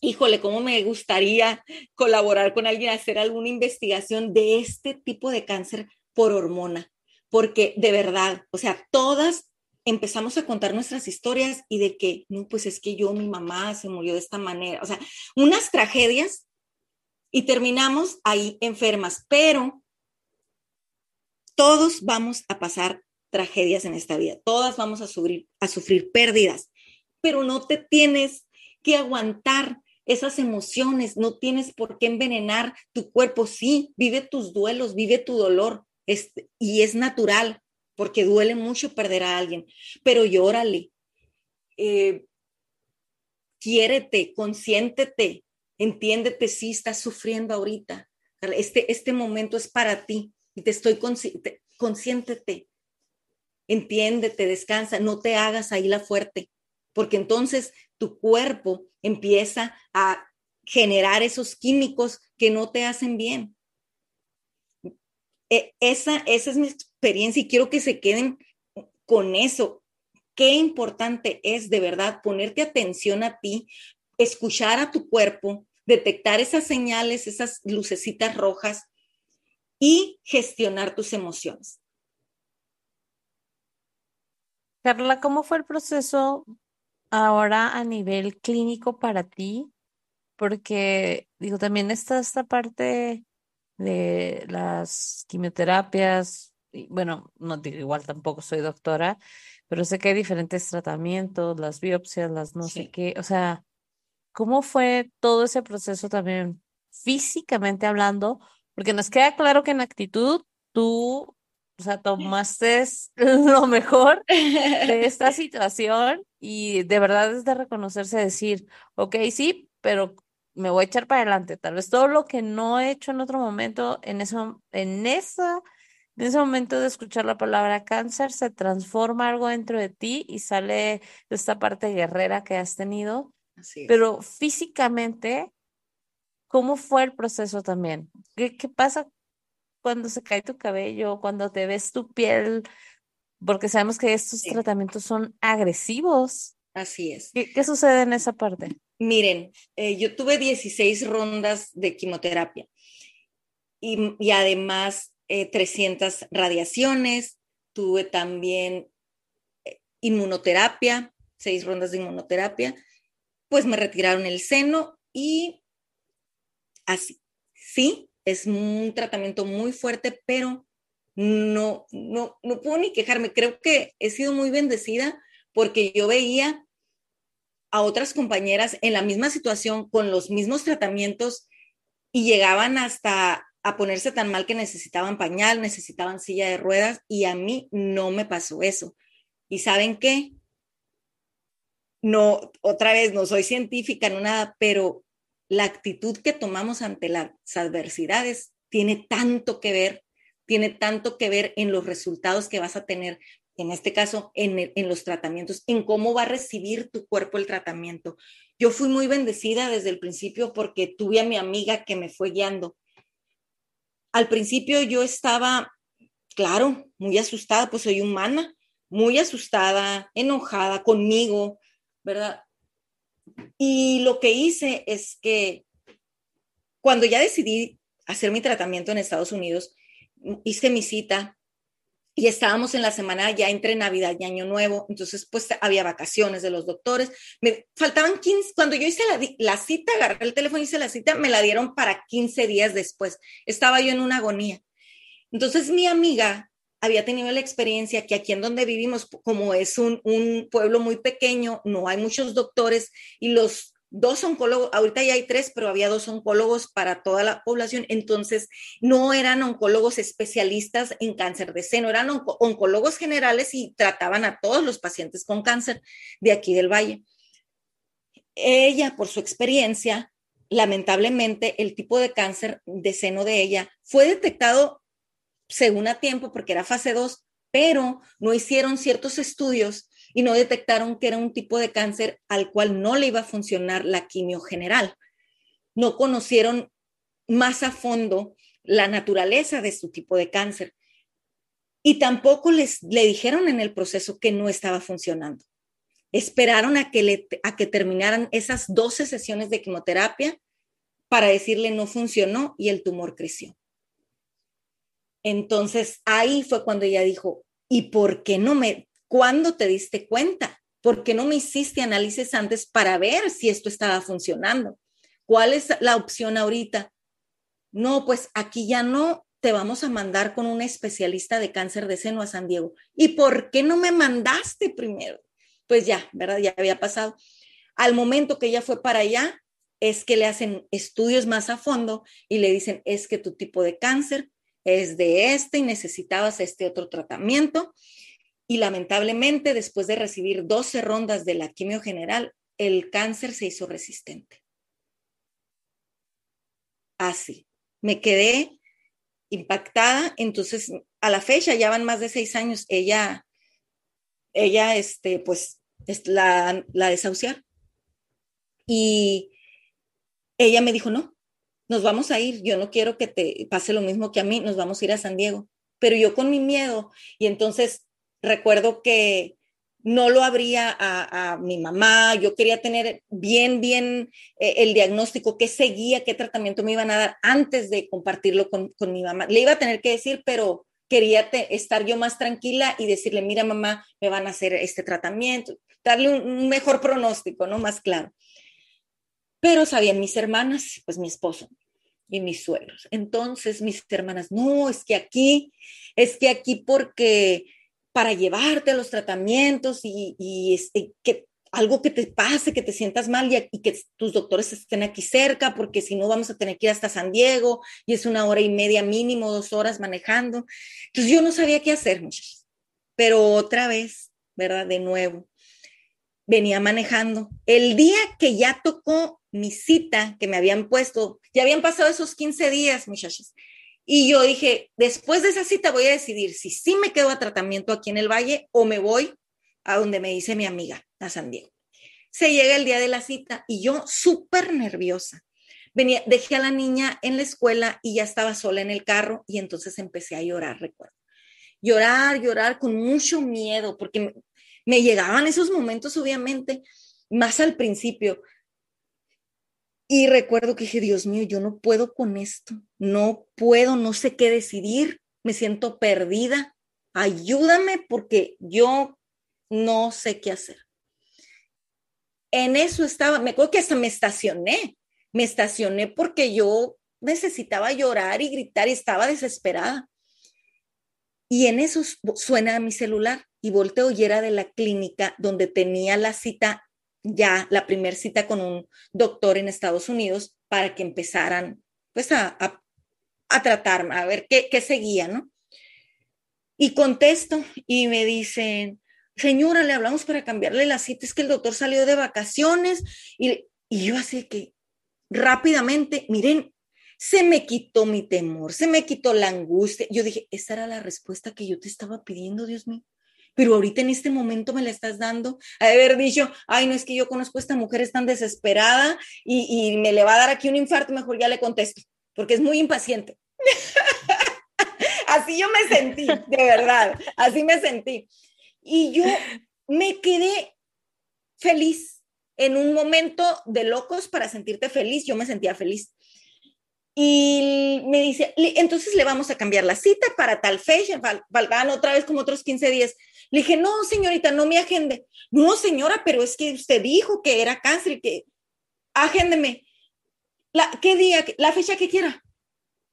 D: híjole, cómo me gustaría colaborar con alguien, hacer alguna investigación de este tipo de cáncer por hormona. Porque de verdad, o sea, todas empezamos a contar nuestras historias y de que, no, pues es que yo, mi mamá se murió de esta manera, o sea, unas tragedias y terminamos ahí enfermas, pero todos vamos a pasar tragedias en esta vida, todas vamos a sufrir, a sufrir pérdidas, pero no te tienes que aguantar esas emociones, no tienes por qué envenenar tu cuerpo, sí, vive tus duelos, vive tu dolor, y es natural, porque duele mucho perder a alguien, pero llórale, eh, quiérete, consiéntete, entiéndete si estás sufriendo ahorita. Este, este momento es para ti y te estoy consciente, consiéntete, entiéndete, descansa, no te hagas ahí la fuerte, porque entonces tu cuerpo empieza a generar esos químicos que no te hacen bien. E, esa, esa es mi experiencia y quiero que se queden con eso. Qué importante es de verdad ponerte atención a ti, escuchar a tu cuerpo, detectar esas señales, esas lucecitas rojas y gestionar tus emociones.
B: Carla, ¿cómo fue el proceso ahora a nivel clínico para ti? Porque, digo, también está esta parte de las quimioterapias, y, bueno, no digo igual tampoco soy doctora, pero sé que hay diferentes tratamientos, las biopsias, las no sé qué, o sea, ¿cómo fue todo ese proceso también físicamente hablando? Porque nos queda claro que en actitud tú, o sea, tomaste lo mejor de esta situación y de verdad es de reconocerse, decir, ok, sí, pero me voy a echar para adelante. Tal vez todo lo que no he hecho en otro momento, en eso, en esa, en ese momento de escuchar la palabra cáncer, se transforma algo dentro de ti y sale de esta parte guerrera que has tenido. Pero físicamente, ¿cómo fue el proceso también? ¿Qué, qué pasa cuando se cae tu cabello, cuando te ves tu piel? Porque sabemos que estos tratamientos son agresivos.
D: Así es.
B: ¿Qué, sucede en esa parte?
D: Miren, eh, yo tuve 16 rondas de quimioterapia y, además 300 eh, radiaciones, tuve también eh, inmunoterapia, seis rondas de inmunoterapia, pues me retiraron el seno y así. Sí, es un tratamiento muy fuerte, pero no, no, no puedo ni quejarme. Creo que he sido muy bendecida porque yo veía a otras compañeras en la misma situación con los mismos tratamientos y llegaban hasta a ponerse tan mal que necesitaban pañal, necesitaban silla de ruedas y a mí no me pasó eso. ¿Y saben qué? No, otra vez, no soy científica, no nada, pero la actitud que tomamos ante las adversidades tiene tanto que ver, tiene tanto que ver en los resultados que vas a tener, en este caso, en, en los tratamientos, en cómo va a recibir tu cuerpo el tratamiento. Yo fui muy bendecida desde el principio porque tuve a mi amiga que me fue guiando al principio yo estaba, claro, muy asustada, pues soy humana, muy asustada, enojada conmigo, ¿verdad? Y lo que hice es que cuando ya decidí hacer mi tratamiento en Estados Unidos, hice mi cita y estábamos en la semana ya entre Navidad y Año Nuevo, entonces pues había vacaciones de los doctores, me faltaban 15, cuando yo hice la, cita, agarré el teléfono, hice la cita, me la dieron para 15 días después, estaba yo en una agonía. Entonces mi amiga había tenido la experiencia que aquí en donde vivimos, como es un, un pueblo muy pequeño, no hay muchos doctores y los dos oncólogos, ahorita ya hay tres, pero había dos oncólogos para toda la población, entonces no eran oncólogos especialistas en cáncer de seno, eran oncólogos generales y trataban a todos los pacientes con cáncer de aquí del valle. Ella, por su experiencia, lamentablemente el tipo de cáncer de seno de ella fue detectado según a tiempo porque era fase 2, pero no hicieron ciertos estudios y no detectaron que era un tipo de cáncer al cual no le iba a funcionar la quimio general. No conocieron más a fondo la naturaleza de su tipo de cáncer y tampoco les le dijeron en el proceso que no estaba funcionando. Esperaron a que, le, a que terminaran esas 12 sesiones de quimioterapia para decirle no funcionó y el tumor creció. Entonces ahí fue cuando ella dijo, ¿y por qué no me, ¿Cuándo te diste cuenta? ¿Por qué no me hiciste análisis antes para ver si esto estaba funcionando? ¿Cuál es la opción ahorita? No, pues aquí ya no te vamos a mandar con un especialista de cáncer de seno a San Diego. ¿Y por qué no me mandaste primero? Pues ya, ¿verdad? Ya había pasado. Al momento que ella fue para allá, es que le hacen estudios más a fondo y le dicen, es que tu tipo de cáncer es de este y necesitabas este otro tratamiento y lamentablemente después de recibir 12 rondas de la quimio general, el cáncer se hizo resistente. Así, me quedé impactada, entonces a la fecha ya van más de seis años, ella, ella, este, pues, la, la desahuciar. Y ella me dijo, no, nos vamos a ir, yo no quiero que te pase lo mismo que a mí, nos vamos a ir a San Diego. Pero yo con mi miedo, y entonces recuerdo que no lo abría a, mi mamá, yo quería tener bien, bien eh, el diagnóstico, qué seguía, qué tratamiento me iban a dar antes de compartirlo con, mi mamá. Le iba a tener que decir, pero quería estar yo más tranquila y decirle, mira mamá, me van a hacer este tratamiento, darle un, mejor pronóstico, ¿no? Más claro. Pero sabían mis hermanas, pues mi esposo y mis suegros. Entonces mis hermanas, no, es que aquí, es que aquí porque para llevarte a los tratamientos y, este, que algo que te pase, que te sientas mal y, que tus doctores estén aquí cerca, porque si no vamos a tener que ir hasta San Diego y es una hora y media mínimo, dos horas manejando. Entonces yo no sabía qué hacer, muchachos. Pero otra vez, ¿verdad? De nuevo, venía manejando. El día que ya tocó mi cita que me habían puesto, ya habían pasado esos 15 días, muchachos. Y yo dije, después de esa cita voy a decidir si sí me quedo a tratamiento aquí en el Valle o me voy a donde me dice mi amiga, a San Diego. Se llega el día de la cita y yo súper nerviosa. Venía, dejé a la niña en la escuela y ya estaba sola en el carro y entonces empecé a llorar, recuerdo. Llorar, llorar con mucho miedo porque me, me llegaban esos momentos, obviamente, más al principio, y recuerdo que dije, Dios mío, yo no puedo con esto, no puedo, no sé qué decidir, me siento perdida, ayúdame porque yo no sé qué hacer. en eso estaba, me acuerdo que hasta me estacioné, me estacioné porque yo necesitaba llorar y gritar y estaba desesperada. Y en eso suena mi celular y volteo y era de la clínica donde tenía la cita, ya la primera cita con un doctor en Estados Unidos para que empezaran pues a, a, tratarme, a ver qué, qué seguía, ¿no? Y contesto y me dicen, señora, le hablamos para cambiarle la cita, es que el doctor salió de vacaciones y, y yo así que rápidamente, miren, se me quitó mi temor, se me quitó la angustia. Yo dije, esa era la respuesta que yo te estaba pidiendo, Dios mío. Pero ahorita en este momento me la estás dando. haber dicho, ay, no es que yo conozco a esta mujer, es tan desesperada y, y me le va a dar aquí un infarto, mejor ya le contesto, porque es muy impaciente. así yo me sentí, de verdad, así me sentí. Y yo me quedé feliz. En un momento de locos para sentirte feliz, yo me sentía feliz. Y me dice, entonces le vamos a cambiar la cita para tal fecha, faltan otra vez como otros 15 días. Le dije, no, señorita, no me agende. No, señora, pero es que usted dijo que era cáncer y que agéndeme. La, ¿Qué día? La fecha que quiera.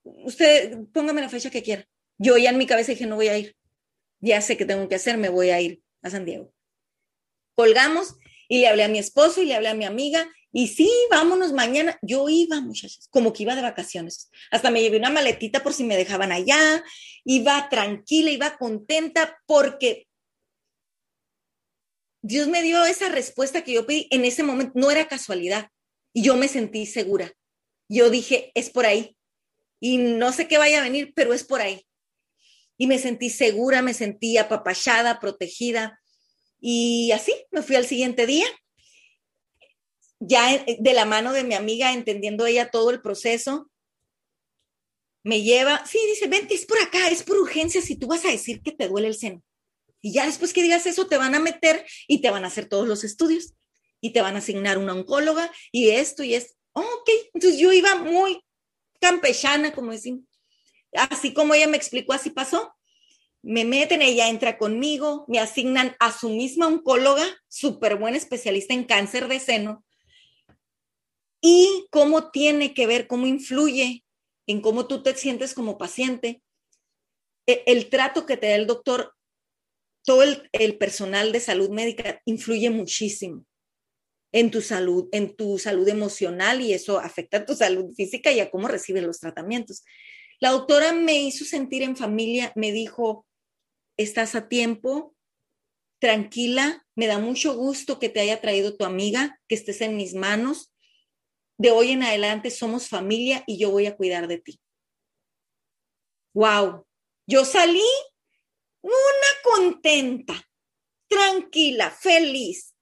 D: Usted, póngame la fecha que quiera. Yo ya en mi cabeza dije, no voy a ir. Ya sé qué tengo que hacer, me voy a ir a San Diego. Colgamos y le hablé a mi esposo y le hablé a mi amiga y sí, vámonos mañana. Yo iba, muchachos, como que iba de vacaciones. Hasta me llevé una maletita por si me dejaban allá. Iba tranquila, iba contenta porque Dios me dio esa respuesta que yo pedí en ese momento. No era casualidad. Y yo me sentí segura. Yo dije, es por ahí. Y no sé qué vaya a venir, pero es por ahí. Y me sentí segura, me sentí apapachada, protegida. Y así me fui al siguiente día ya eh, de la mano de mi amiga, entendiendo ella todo el proceso, me lleva, sí, dice, vente, es por acá, es por urgencia, si tú vas a decir que te duele el seno. Y ya después que digas eso, te van a meter y te van a hacer todos los estudios y te van a asignar una oncóloga y esto y esto. ok, entonces yo iba muy campechana, como decimos. Así como ella me explicó, así pasó. Me meten, ella entra conmigo, me asignan a su misma oncóloga, súper buena especialista en cáncer de seno, y cómo tiene que ver, cómo influye en cómo tú te sientes como paciente. E, el, trato que te da el doctor, todo el, personal de salud médica influye muchísimo en tu salud, en tu salud emocional y eso afecta a tu salud física y a cómo recibes los tratamientos. La doctora me hizo sentir en familia, me dijo, estás a tiempo, tranquila, me da mucho gusto que te haya traído tu amiga, que estés en mis manos, de hoy en adelante somos familia y yo voy a cuidar de ti. Wow, yo salí una contenta, tranquila, feliz.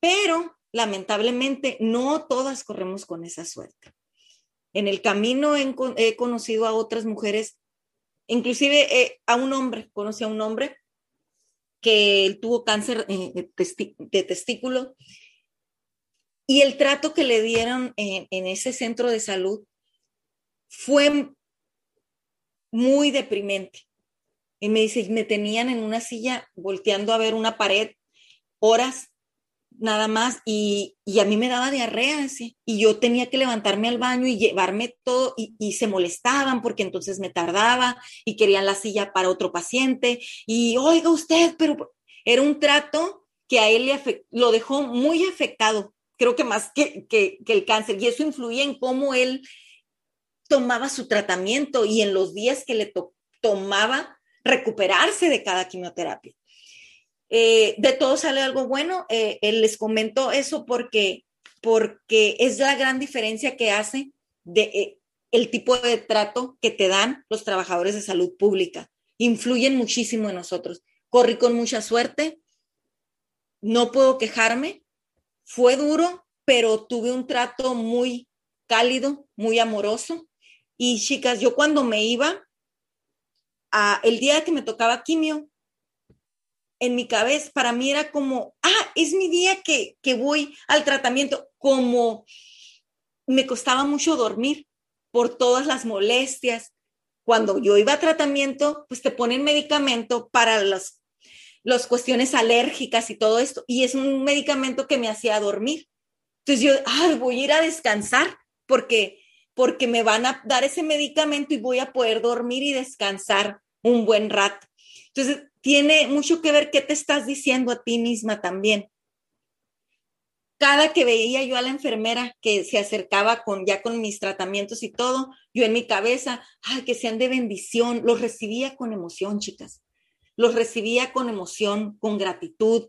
D: Pero lamentablemente no todas corremos con esa suerte. En el camino he, conocido a otras mujeres, inclusive eh, a un hombre, conocí a un hombre que tuvo cáncer eh, de testículo y el trato que le dieron en, ese centro de salud fue muy deprimente. Y me dice, me tenían en una silla volteando a ver una pared horas nada más y, a mí me daba diarrea y yo tenía que levantarme al baño y llevarme todo y, y, se molestaban porque entonces me tardaba y querían la silla para otro paciente y oiga usted, pero era un trato que a él le lo dejó muy afectado creo que más que, que, el cáncer, y eso influía en cómo él tomaba su tratamiento y en los días que le tomaba recuperarse de cada quimioterapia. Eh, de todo sale algo bueno. Eh, les comento eso porque, porque es la gran diferencia que hace de eh, el tipo de trato que te dan los trabajadores de salud pública. Influyen muchísimo en nosotros. Corrí con mucha suerte, no puedo quejarme, fue duro, pero tuve un trato muy cálido, muy amoroso. Y chicas, yo cuando me iba, el día que me tocaba quimio, en mi cabeza, para mí era como, ah, es mi día que, que voy al tratamiento, como me costaba mucho dormir por todas las molestias. Cuando yo iba a tratamiento, pues te ponen medicamento para las las cuestiones alérgicas y todo esto. Y es un medicamento que me hacía dormir. Entonces yo, ay, voy a ir a descansar porque, porque me van a dar ese medicamento y voy a poder dormir y descansar un buen rato. Entonces, tiene mucho que ver qué te estás diciendo a ti misma también. Cada que veía yo a la enfermera que se acercaba con ya con mis tratamientos y todo, yo en mi cabeza, ay, que sean de bendición, los recibía con emoción, chicas. Los recibía con emoción, con gratitud,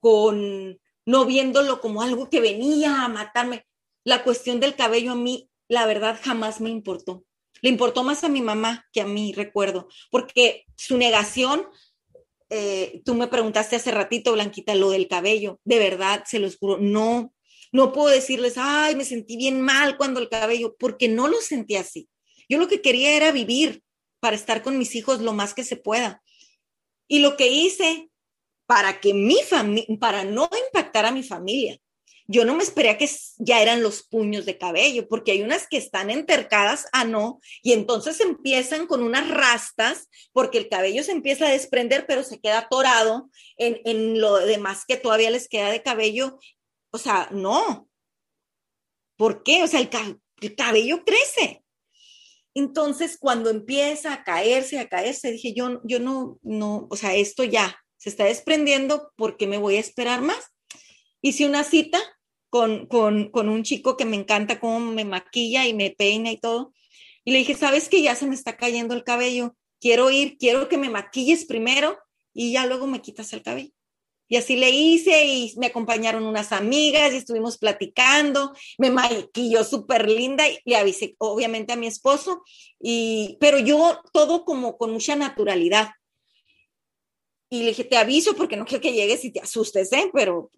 D: con no viéndolo como algo que venía a matarme. La cuestión del cabello a mí, la verdad, jamás me importó. Le importó más a mi mamá que a mí, recuerdo, porque su negación, eh, tú me preguntaste hace ratito, Blanquita, lo del cabello, de verdad, se los juro, no, no puedo decirles, ay, me sentí bien mal cuando el cabello, porque no lo sentí así. Yo lo que quería era vivir para estar con mis hijos lo más que se pueda. Y lo que hice para que mi familia, para no impactar a mi familia. Yo no me esperé a que ya eran los puños de cabello, porque hay unas que están entercadas a no, y entonces empiezan con unas rastas, porque el cabello se empieza a desprender, pero se queda atorado en, lo demás que todavía les queda de cabello. O sea, no. ¿Por qué? O sea, el, el cabello crece. Entonces, cuando empieza a caerse, a caerse, dije, yo, yo no, no, o sea, esto ya, se está desprendiendo, porque me voy a esperar más? Hice una cita con, con, con un chico que me encanta cómo me maquilla y me peina y todo. Y le dije, ¿sabes que ya se me está cayendo el cabello? Quiero ir, quiero que me maquilles primero y ya luego me quitas el cabello. Y así le hice y me acompañaron unas amigas y estuvimos platicando. Me maquilló súper linda y le avisé obviamente a mi esposo. Y, pero yo todo como con mucha naturalidad. Y le dije, te aviso porque no quiero que llegues y te asustes, ¿eh? Pero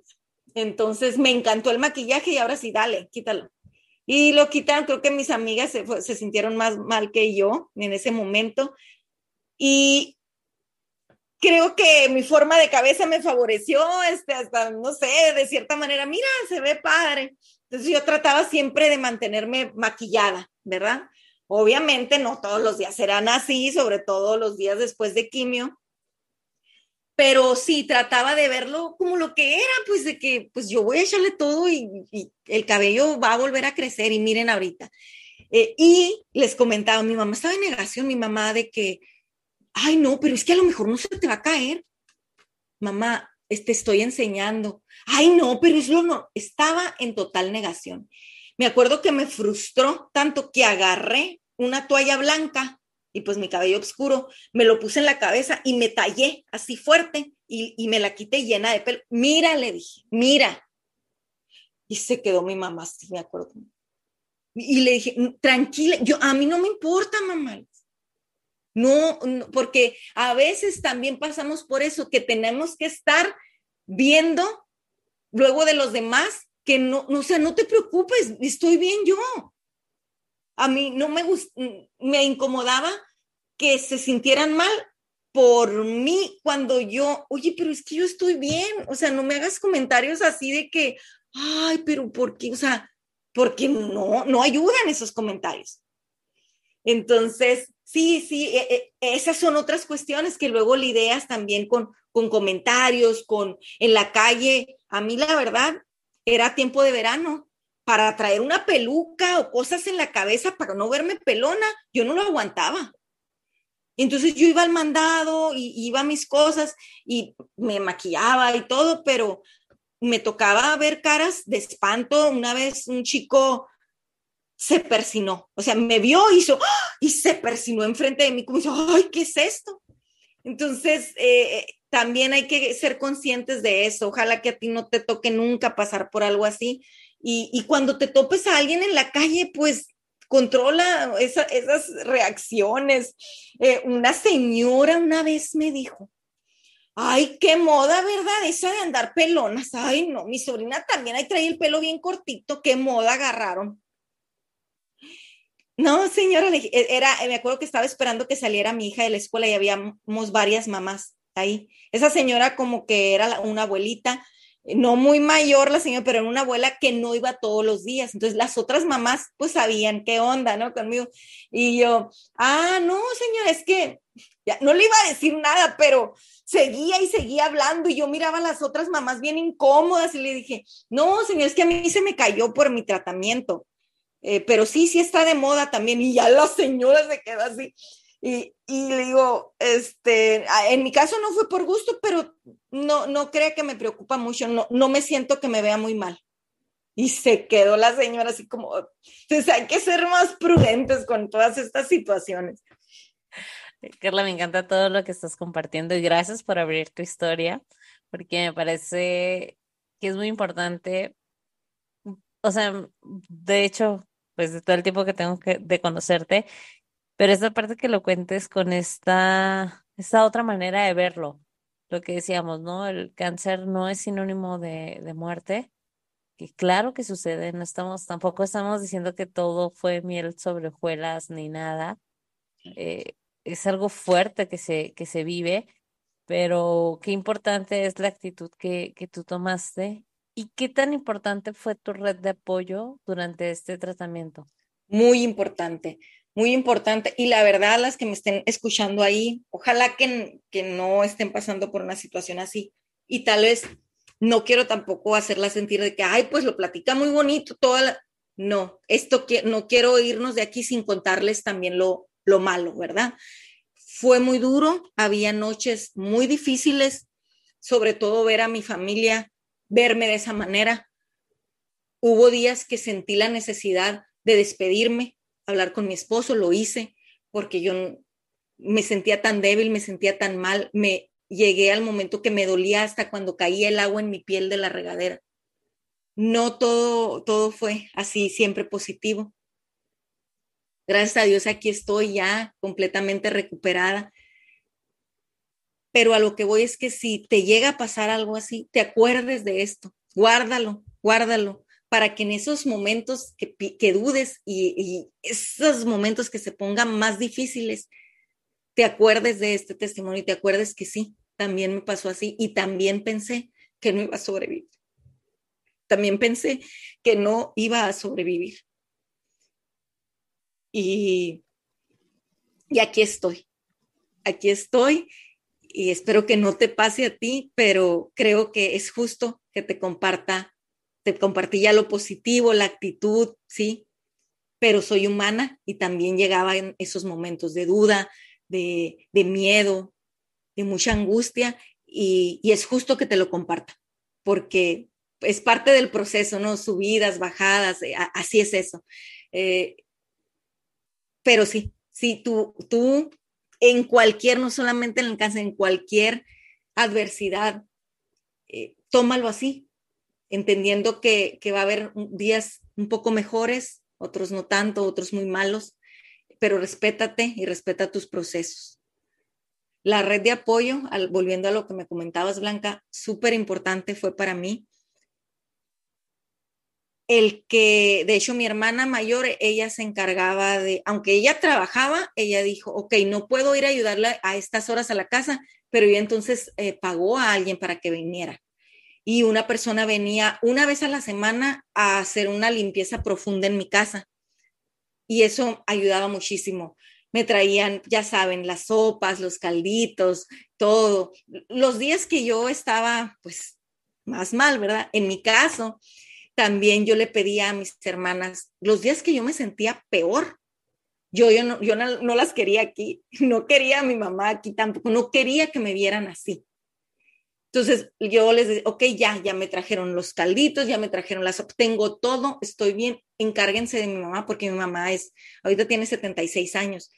D: entonces me encantó el maquillaje y ahora sí, dale, quítalo. Y lo quitaron, creo que mis amigas se, sintieron más mal que yo en ese momento. Y creo que mi forma de cabeza me favoreció, este, hasta, no sé, de cierta manera, mira, se ve padre. Entonces yo trataba siempre de mantenerme maquillada, ¿verdad? Obviamente no todos los días serán así, sobre todo los días después de quimio, pero sí trataba de verlo como lo que era, pues de que pues yo voy a echarle todo y, el cabello va a volver a crecer y miren ahorita. Eh, y les comentaba, mi mamá estaba en negación, mi mamá de que, ay no, pero es que a lo mejor no se te va a caer. Mamá, te estoy enseñando. Ay no, pero es lo no, estaba en total negación. Me acuerdo que me frustró tanto que agarré una toalla blanca y pues mi cabello oscuro, me lo puse en la cabeza y me tallé así fuerte y, me la quité llena de pelo. Mira, le dije, mira. Y se quedó mi mamá así, me acuerdo. Y le dije, mm, tranquila, yo, a mí no me importa, mamá. No, no, porque a veces también pasamos por eso, que tenemos que estar viendo luego de los demás que no, no o sea, no te preocupes, estoy bien yo. A mí no me me incomodaba que se sintieran mal por mí cuando yo, oye, pero es que yo estoy bien, o sea, no me hagas comentarios así de que, ay, pero ¿por qué? O sea, porque no, no ayudan esos comentarios. Entonces, sí, sí, e, e, esas son otras cuestiones que luego lidias también con, con comentarios, con en la calle. A mí la verdad era tiempo de verano para traer una peluca o cosas en la cabeza para no verme pelona, yo no lo aguantaba. Entonces yo iba al mandado y iba a mis cosas y me maquillaba y todo, pero me tocaba ver caras de espanto. Una vez un chico se persinó, o sea, me vio hizo, ¡ah! y se persinó enfrente de mí como dice, ay, ¿qué es esto? Entonces, eh, también hay que ser conscientes de eso. Ojalá que a ti no te toque nunca pasar por algo así, y, cuando te topes a alguien en la calle, pues controla esas reacciones. Eh, una señora una vez me dijo, ay, qué moda, ¿verdad? Esa de andar pelonas. Ay, no, mi sobrina también ahí trae el pelo bien cortito, qué moda agarraron. No, señora, e, era, me acuerdo que estaba esperando que saliera mi hija de la escuela y habíamos varias mamás ahí. Esa señora como que era una abuelita, no muy mayor la señora, pero era una abuela que no iba todos los días. Entonces las otras mamás pues sabían qué onda, ¿no? Conmigo. Y yo, ah, no, señora, es que ya no le iba a decir nada, pero seguía y seguía hablando y yo miraba a las otras mamás bien incómodas y le dije, no, señor, es que a mí se me cayó por mi tratamiento, eh, pero sí, sí está de moda también y ya la señora se quedó así. Y, y, le digo, este, en mi caso no fue por gusto, pero no, no crea que me preocupa mucho, no, no me siento que me vea muy mal. Y se quedó la señora así como, entonces hay que ser más prudentes con todas estas situaciones.
B: Carla, me encanta todo lo que estás compartiendo y gracias por abrir tu historia, porque me parece que es muy importante. O sea, de hecho, pues de todo el tiempo que tengo que, de conocerte, pero esta parte que lo cuentes con esta, esta otra manera de verlo, lo que decíamos, ¿no? El cáncer no es sinónimo de, de muerte, que claro que sucede, no estamos, tampoco estamos diciendo que todo fue miel sobre hojuelas ni nada. Eh, es algo fuerte que se, que se vive, pero qué importante es la actitud que, que tú tomaste y qué tan importante fue tu red de apoyo durante este tratamiento.
D: Muy importante, muy importante. Y la verdad, las que me estén escuchando ahí, ojalá que, que no estén pasando por una situación así. Y tal vez no quiero tampoco hacerla sentir de que, ay, pues lo platica muy bonito, toda. No, esto que no quiero irnos de aquí sin contarles también lo, lo malo, ¿verdad? Fue muy duro, había noches muy difíciles, sobre todo ver a mi familia, verme de esa manera. Hubo días que sentí la necesidad de despedirme, hablar con mi esposo, lo hice, porque yo me sentía tan débil, me sentía tan mal, me llegué al momento que me dolía hasta cuando caía el agua en mi piel de la regadera. No todo, todo fue así, siempre positivo. Gracias a Dios aquí estoy ya completamente recuperada. Pero a lo que voy es que si te llega a pasar algo así, te acuerdes de esto, guárdalo, guárdalo, para que en esos momentos que, dudes y, y, esos momentos que se pongan más difíciles, te acuerdes de este testimonio y te acuerdes que sí, también me pasó así y también pensé que no iba a sobrevivir. También pensé que no iba a sobrevivir. Y, y aquí estoy, aquí estoy y espero que no te pase a ti, pero creo que es justo que te comparta, te compartí ya lo positivo, la actitud, sí, pero soy humana y también llegaba en esos momentos de duda, de, miedo, de mucha angustia y, y, es justo que te lo comparta, porque es parte del proceso, ¿no? Subidas, bajadas, eh, así es eso. Eh, pero sí, sí, tú, tú en cualquier, no solamente en el cáncer, en cualquier adversidad, eh, tómalo así, entendiendo que, que va a haber días un poco mejores, otros no tanto, otros muy malos, pero respétate y respeta tus procesos. La red de apoyo, volviendo a lo que me comentabas, Blanca, súper importante fue para mí el que, de hecho, mi hermana mayor, ella se encargaba de, aunque ella trabajaba, ella dijo, ok, no puedo ir a ayudarle a estas horas a la casa, pero ella entonces eh, pagó a alguien para que viniera. Y una persona venía una vez a la semana a hacer una limpieza profunda en mi casa. Y eso ayudaba muchísimo. Me traían, ya saben, las sopas, los calditos, todo. Los días que yo estaba, pues, más mal, ¿verdad? En mi caso, también yo le pedía a mis hermanas, los días que yo me sentía peor, yo, yo, no, yo no, no, las quería aquí, no quería a mi mamá aquí tampoco, no quería que me vieran así. Entonces yo les decía, ok, ya, ya me trajeron los calditos, ya me trajeron las, tengo todo, estoy bien, encárguense de mi mamá porque mi mamá es, ahorita tiene 76 años.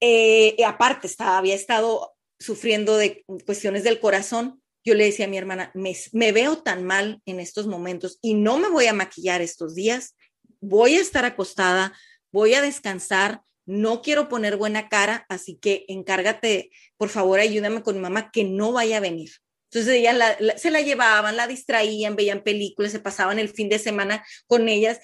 D: Eh, aparte, estaba, había estado sufriendo de cuestiones del corazón yo le decía a mi hermana, me, me, veo tan mal en estos momentos y no me voy a maquillar estos días, voy a estar acostada, voy a descansar, no quiero poner buena cara, así que encárgate, por favor, ayúdame con mamá que no vaya a venir. Entonces ella la, se la llevaban, la distraían, veían películas, se pasaban el fin de semana con ellas,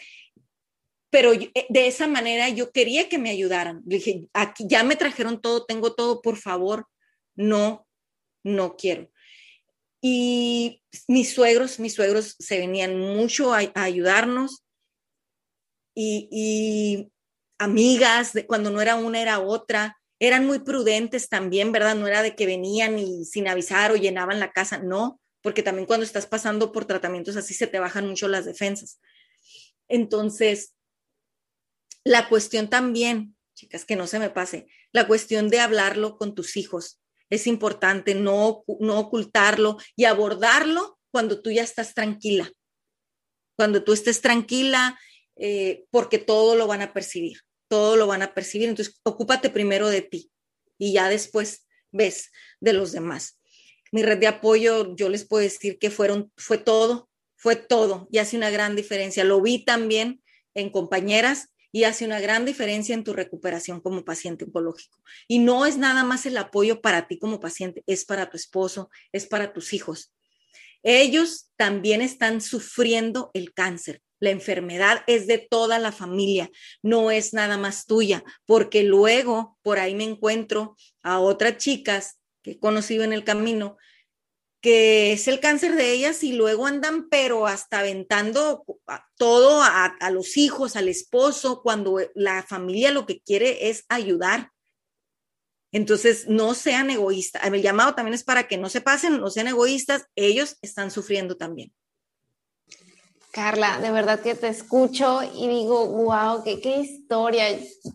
D: pero eh, de esa manera yo quería que me ayudaran. Le dije, aquí ya me trajeron todo, tengo todo, por favor, no, no quiero. Y mis suegros, mis suegros se venían mucho a, a ayudarnos y, y, amigas, de, cuando no era una era otra. eran muy prudentes también, ¿verdad? No era de que venían y sin avisar o llenaban la casa, no, porque también cuando estás pasando por tratamientos así se te bajan mucho las defensas. Entonces, la cuestión también, chicas, que no se me pase, la cuestión de hablarlo con tus hijos. Es importante no, no ocultarlo y abordarlo cuando tú ya estás tranquila. Cuando tú estés tranquila, eh, porque todo lo van a percibir, todo lo van a percibir. Entonces, ocúpate primero de ti y ya después ves de los demás. Mi red de apoyo, yo les puedo decir que fueron, fue todo, fue todo y hace una gran diferencia. Lo vi también en compañeras y hace una gran diferencia en tu recuperación como paciente oncológico. Y no es nada más el apoyo para ti como paciente, es para tu esposo, es para tus hijos. Ellos también están sufriendo el cáncer. La enfermedad es de toda la familia, no es nada más tuya, porque luego por ahí me encuentro a otras chicas que he conocido en el camino que es el cáncer de ellas y luego andan pero hasta aventando todo a, a, los hijos, al esposo, cuando la familia lo que quiere es ayudar. Entonces, no sean egoístas. El llamado también es para que no se pasen, no sean egoístas, ellos están sufriendo también.
C: Carla, de verdad que te escucho y digo, wow, qué, historia.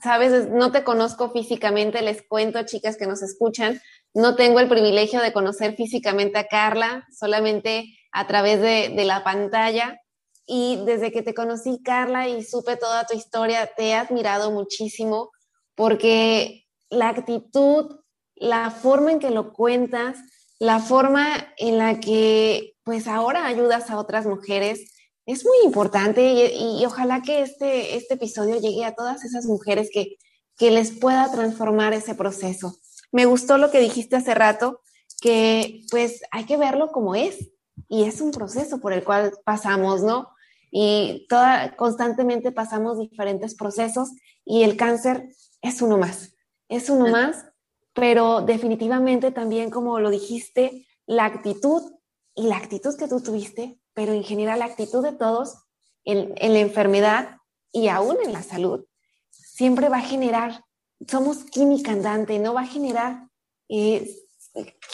C: Sabes, no te conozco físicamente, les cuento chicas que nos escuchan, no tengo el privilegio de conocer físicamente a Carla, solamente a través de la pantalla. Y desde que te conocí, Carla, y supe toda tu historia, te he admirado muchísimo porque la actitud, la forma en que lo cuentas, la forma en la que pues ahora ayudas a otras mujeres, es muy importante y, ojalá que este, este episodio llegue a todas esas mujeres que, que les pueda transformar ese proceso. Me gustó lo que dijiste hace rato, que pues hay que verlo como es y es un proceso por el cual pasamos, ¿no? Y toda, constantemente pasamos diferentes procesos y el cáncer es uno más, es uno más, pero definitivamente también, como lo dijiste, la actitud y la actitud que tú tuviste pero en general la actitud de todos en, en la enfermedad y aún en la salud siempre va a generar, somos química andante, no va a generar eh,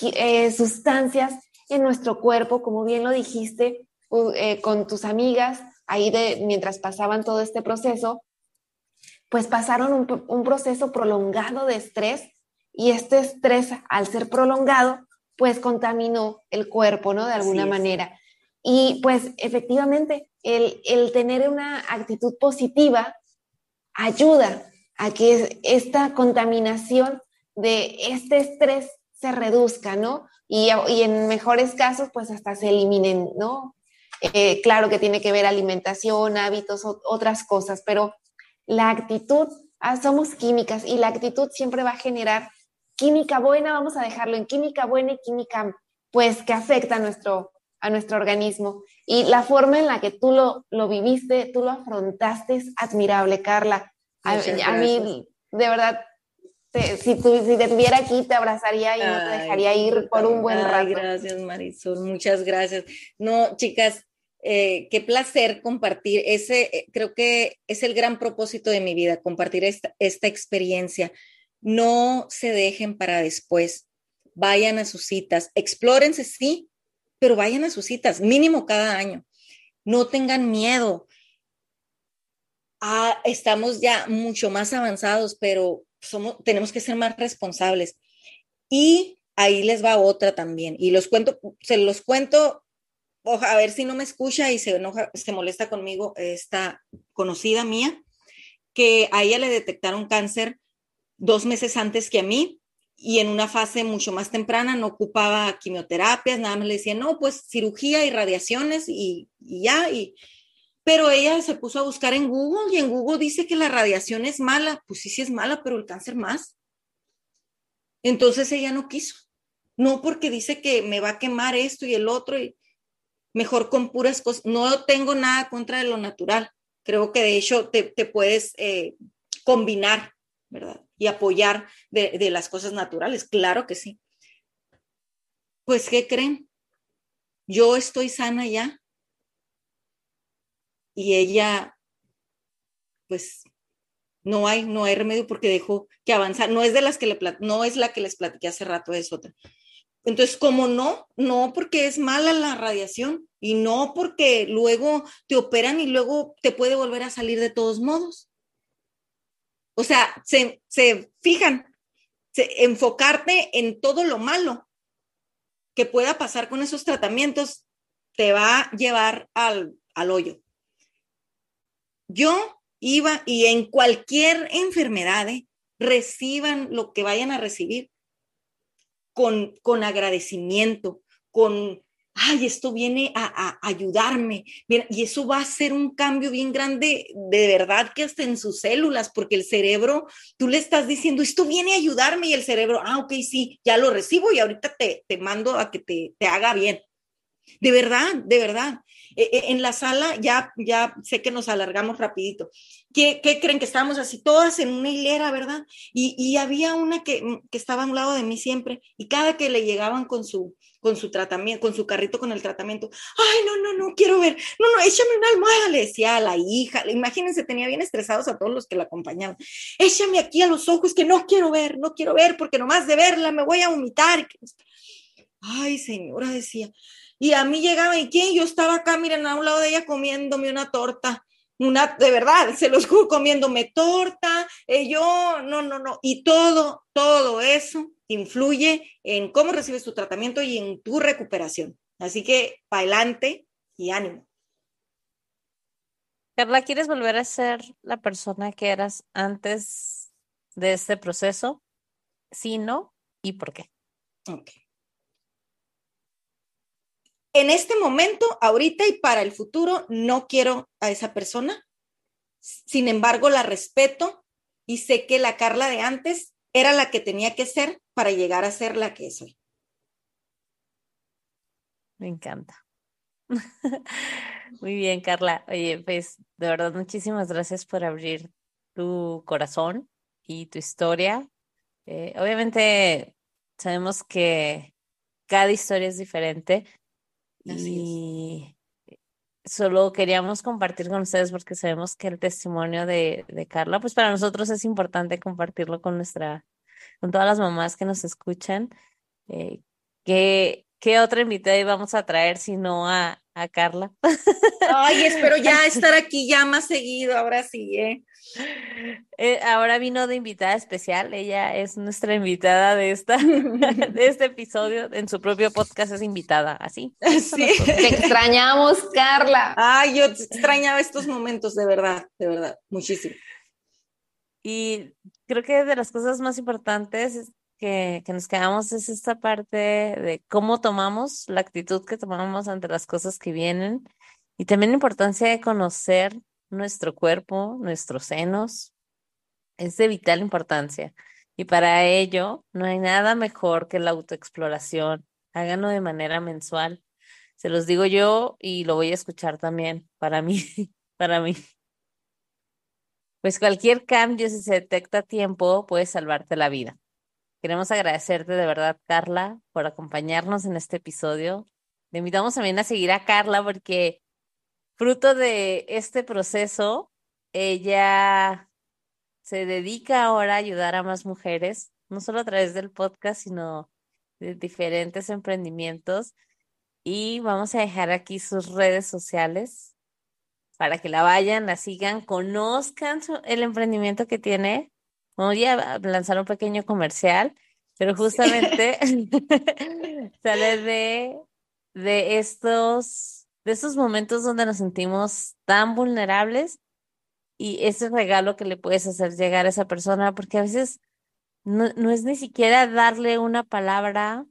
C: eh, sustancias en nuestro cuerpo, como bien lo dijiste, eh, con tus amigas, ahí de, mientras pasaban todo este proceso, pues pasaron un, un, proceso prolongado de estrés y este estrés, al ser prolongado, pues contaminó el cuerpo, ¿no? De alguna manera. Y pues efectivamente, el, el tener una actitud positiva ayuda a que esta contaminación de este estrés se reduzca, ¿no? Y, y en mejores casos, pues hasta se eliminen, ¿no? Eh, claro que tiene que ver alimentación, hábitos, otras cosas, pero la actitud, ah, somos químicas y la actitud siempre va a generar química buena, vamos a dejarlo en química buena y química, pues, que afecta a nuestro, a nuestro organismo. Y la forma en la que tú lo, lo viviste, tú lo afrontaste, es admirable, Carla. A, a mí, de verdad, te, si, tú, si te tuviera aquí, te abrazaría y Ay, no te dejaría ir por un buen rato.
D: Gracias, Marisol, muchas gracias. No, chicas, eh, qué placer compartir. Ese eh, creo que es el gran propósito de mi vida, compartir esta, esta experiencia. No se dejen para después. Vayan a sus citas, explórense, sí, pero vayan a sus citas, mínimo cada año. No tengan miedo. Ah, estamos ya mucho más avanzados, pero somos, tenemos que ser más responsables. Y ahí les va otra también. Y los cuento, se los cuento, a ver si no me escucha y se enoja, se molesta conmigo esta conocida mía, que a ella le detectaron cáncer dos meses antes que a mí y en una fase mucho más temprana no ocupaba quimioterapias, nada más le decían, no, pues cirugía y radiaciones y, y, ya, y, pero ella se puso a buscar en Google y en Google dice que la radiación es mala, pues sí, sí es mala, pero el cáncer más. Entonces ella no quiso, no porque dice que me va a quemar esto y el otro, y mejor con puras cosas, no tengo nada contra de lo natural, creo que de hecho te, te puedes eh, combinar, ¿verdad? y apoyar de, de las cosas naturales, claro que sí. Pues, ¿qué creen? Yo estoy sana ya. Y ella, pues, No hay, no hay remedio porque dejó que avanzar. No es de las que le, no es la que les platiqué hace rato, es otra. Entonces, como no, no porque es mala la radiación y no porque luego te operan y luego te puede volver a salir de todos modos. O sea, se, se fijan, se, enfocarte en todo lo malo que pueda pasar con esos tratamientos te va a llevar al, al hoyo. Yo iba y en cualquier enfermedad, ¿eh? reciban lo que vayan a recibir con, con agradecimiento, con, ay, esto viene a, ayudarme, y eso va a ser un cambio bien grande, de verdad que hasta en sus células, porque el cerebro, tú le estás diciendo, esto viene a ayudarme, y el cerebro, ah, ok, sí, ya lo recibo y ahorita te, te mando a que te, te haga bien. De verdad, de verdad. Eh, eh, en la sala, ya, ya sé que nos alargamos rapidito. ¿Qué, ¿Qué, creen que estábamos así todas en una hilera, verdad? Y, había una que, que, estaba a un lado de mí siempre y cada que le llegaban con su, con su tratamiento, con su carrito con el tratamiento, ay, no, no, no, quiero ver, no, no, échame una almohada, le decía a la hija, imagínense, tenía bien estresados a todos los que la acompañaban, échame aquí a los ojos que no quiero ver, no quiero ver, porque nomás de verla me voy a vomitar. Ay, señora, decía, y a mí llegaba, ¿y quién? Yo estaba acá, miren, a un lado de ella comiéndome una torta. Una, de verdad, se los juro, comiéndome torta, eh, yo, no, no, no. Y todo, todo eso influye en cómo recibes tu tratamiento y en tu recuperación. Así que, para adelante y ánimo.
B: Carla, ¿quieres volver a ser la persona que eras antes de este proceso? Sí, no, ¿y por qué?
D: Ok en este momento, ahorita y para el futuro, no quiero a esa persona. Sin embargo, la respeto y sé que la Carla de antes era la que tenía que ser para llegar a ser la que soy.
B: Me encanta. Muy bien, Carla. Oye, pues de verdad muchísimas gracias por abrir tu corazón y tu historia. Eh, obviamente sabemos que cada historia es diferente, y solo queríamos compartir con ustedes porque sabemos que el testimonio de, de Carla, pues para nosotros es importante compartirlo con nuestra, con todas las mamás que nos escuchan. Eh, ¿qué, ¿Qué otra invitada íbamos a traer si no a, a Carla?
D: Ay, espero ya estar aquí ya más seguido, ahora sí, ¿eh?
B: Eh, ahora vino de invitada especial, ella es nuestra invitada de, esta, de este episodio, en su propio podcast es invitada, así.
C: Sí. Te extrañamos, Carla.
D: Ay, yo extrañaba estos momentos, de verdad, de verdad, muchísimo.
B: Y creo que de las cosas más importantes que, nos quedamos es esta parte de cómo tomamos, la actitud que tomamos ante las cosas que vienen y también la importancia de conocer nuestro cuerpo, nuestros senos, es de vital importancia. Y para ello no hay nada mejor que la autoexploración. Háganlo de manera mensual. Se los digo yo y lo voy a escuchar también para mí, para mí. Pues cualquier cambio, si se detecta a tiempo, puede salvarte la vida. Queremos agradecerte de verdad, Carla, por acompañarnos en este episodio. Le invitamos también a seguir a Carla porque fruto de este proceso, ella se dedica ahora a ayudar a más mujeres, no solo a través del podcast, sino de diferentes emprendimientos. Y vamos a dejar aquí sus redes sociales para que la vayan, la sigan, conozcan el emprendimiento que tiene. Voy a lanzar un pequeño comercial, pero justamente sale de, de estos de esos momentos donde nos sentimos tan vulnerables y ese regalo que le puedes hacer llegar a esa persona, porque a veces no, no es ni siquiera darle una palabra,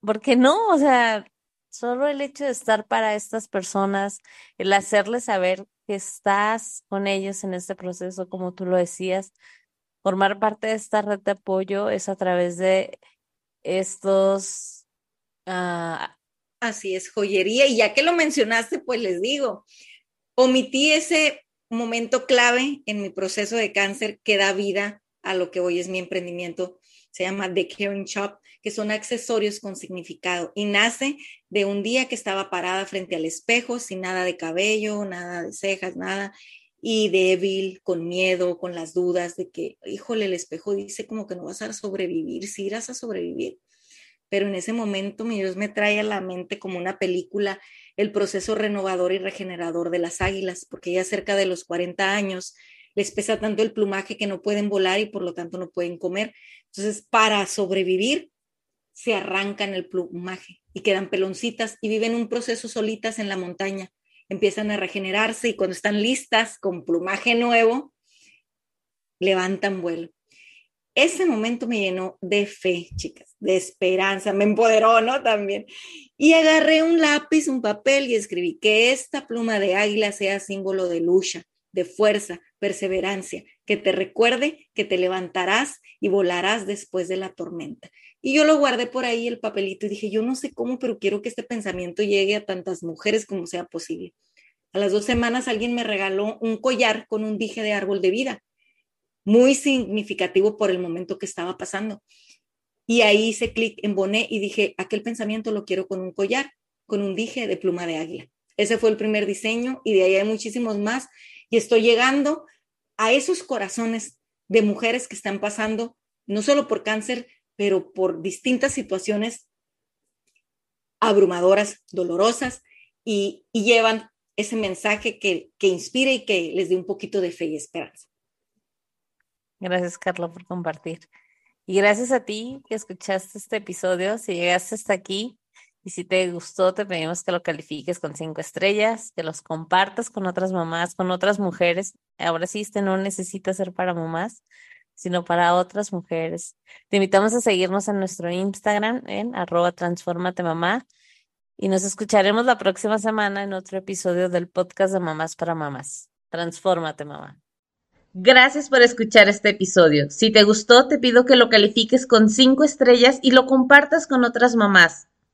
B: porque no, o sea, solo el hecho de estar para estas personas, el hacerles saber estás con ellos en este proceso, como tú lo decías, formar parte de esta red de apoyo es a través de estos uh,
D: Así es, joyería. Y ya que lo mencionaste, pues les digo, omití ese momento clave en mi proceso de cáncer que da vida a lo que hoy es mi emprendimiento. Se llama The Caring Shop, que son accesorios con significado. Y nace de un día que estaba parada frente al espejo, sin nada de cabello, nada de cejas, nada. y débil, con miedo, con las dudas de que, híjole, el espejo dice como que no vas a sobrevivir, sí irás a sobrevivir. Pero en ese momento mi Dios me trae a la mente como una película el proceso renovador y regenerador de las águilas, porque ya cerca de los 40 años les pesa tanto el plumaje que no pueden volar y por lo tanto no pueden comer. Entonces, para sobrevivir, se arrancan el plumaje y quedan peloncitas y viven un proceso solitas en la montaña empiezan a regenerarse y cuando están listas con plumaje nuevo, levantan vuelo. Ese momento me llenó de fe, chicas, de esperanza, me empoderó, ¿no? También. Y agarré un lápiz, un papel y escribí que esta pluma de águila sea símbolo de lucha, de fuerza, perseverancia, que te recuerde que te levantarás y volarás después de la tormenta. Y yo lo guardé por ahí el papelito y dije, yo no sé cómo, pero quiero que este pensamiento llegue a tantas mujeres como sea posible. A las dos semanas alguien me regaló un collar con un dije de árbol de vida, muy significativo por el momento que estaba pasando. Y ahí hice clic en Boné y dije, aquel pensamiento lo quiero con un collar, con un dije de pluma de águila. Ese fue el primer diseño y de ahí hay muchísimos más. Y estoy llegando a esos corazones de mujeres que están pasando, no solo por cáncer, pero por distintas situaciones abrumadoras, dolorosas, y, llevan ese mensaje que, que inspire y que les dé un poquito de fe y esperanza.
B: Gracias, Carla, por compartir. Y gracias a ti que escuchaste este episodio. Si llegaste hasta aquí y si te gustó, te pedimos que lo califiques con cinco estrellas, que los compartas con otras mamás, con otras mujeres. Ahora sí, este no necesita ser para mamás, sino para otras mujeres. Te invitamos a seguirnos en nuestro Instagram en arroba transformate mamá y nos escucharemos la próxima semana en otro episodio del podcast de Mamás para Mamás. Transfórmate, mamá.
A: Gracias por escuchar este episodio. Si te gustó, te pido que lo califiques con cinco estrellas y lo compartas con otras mamás.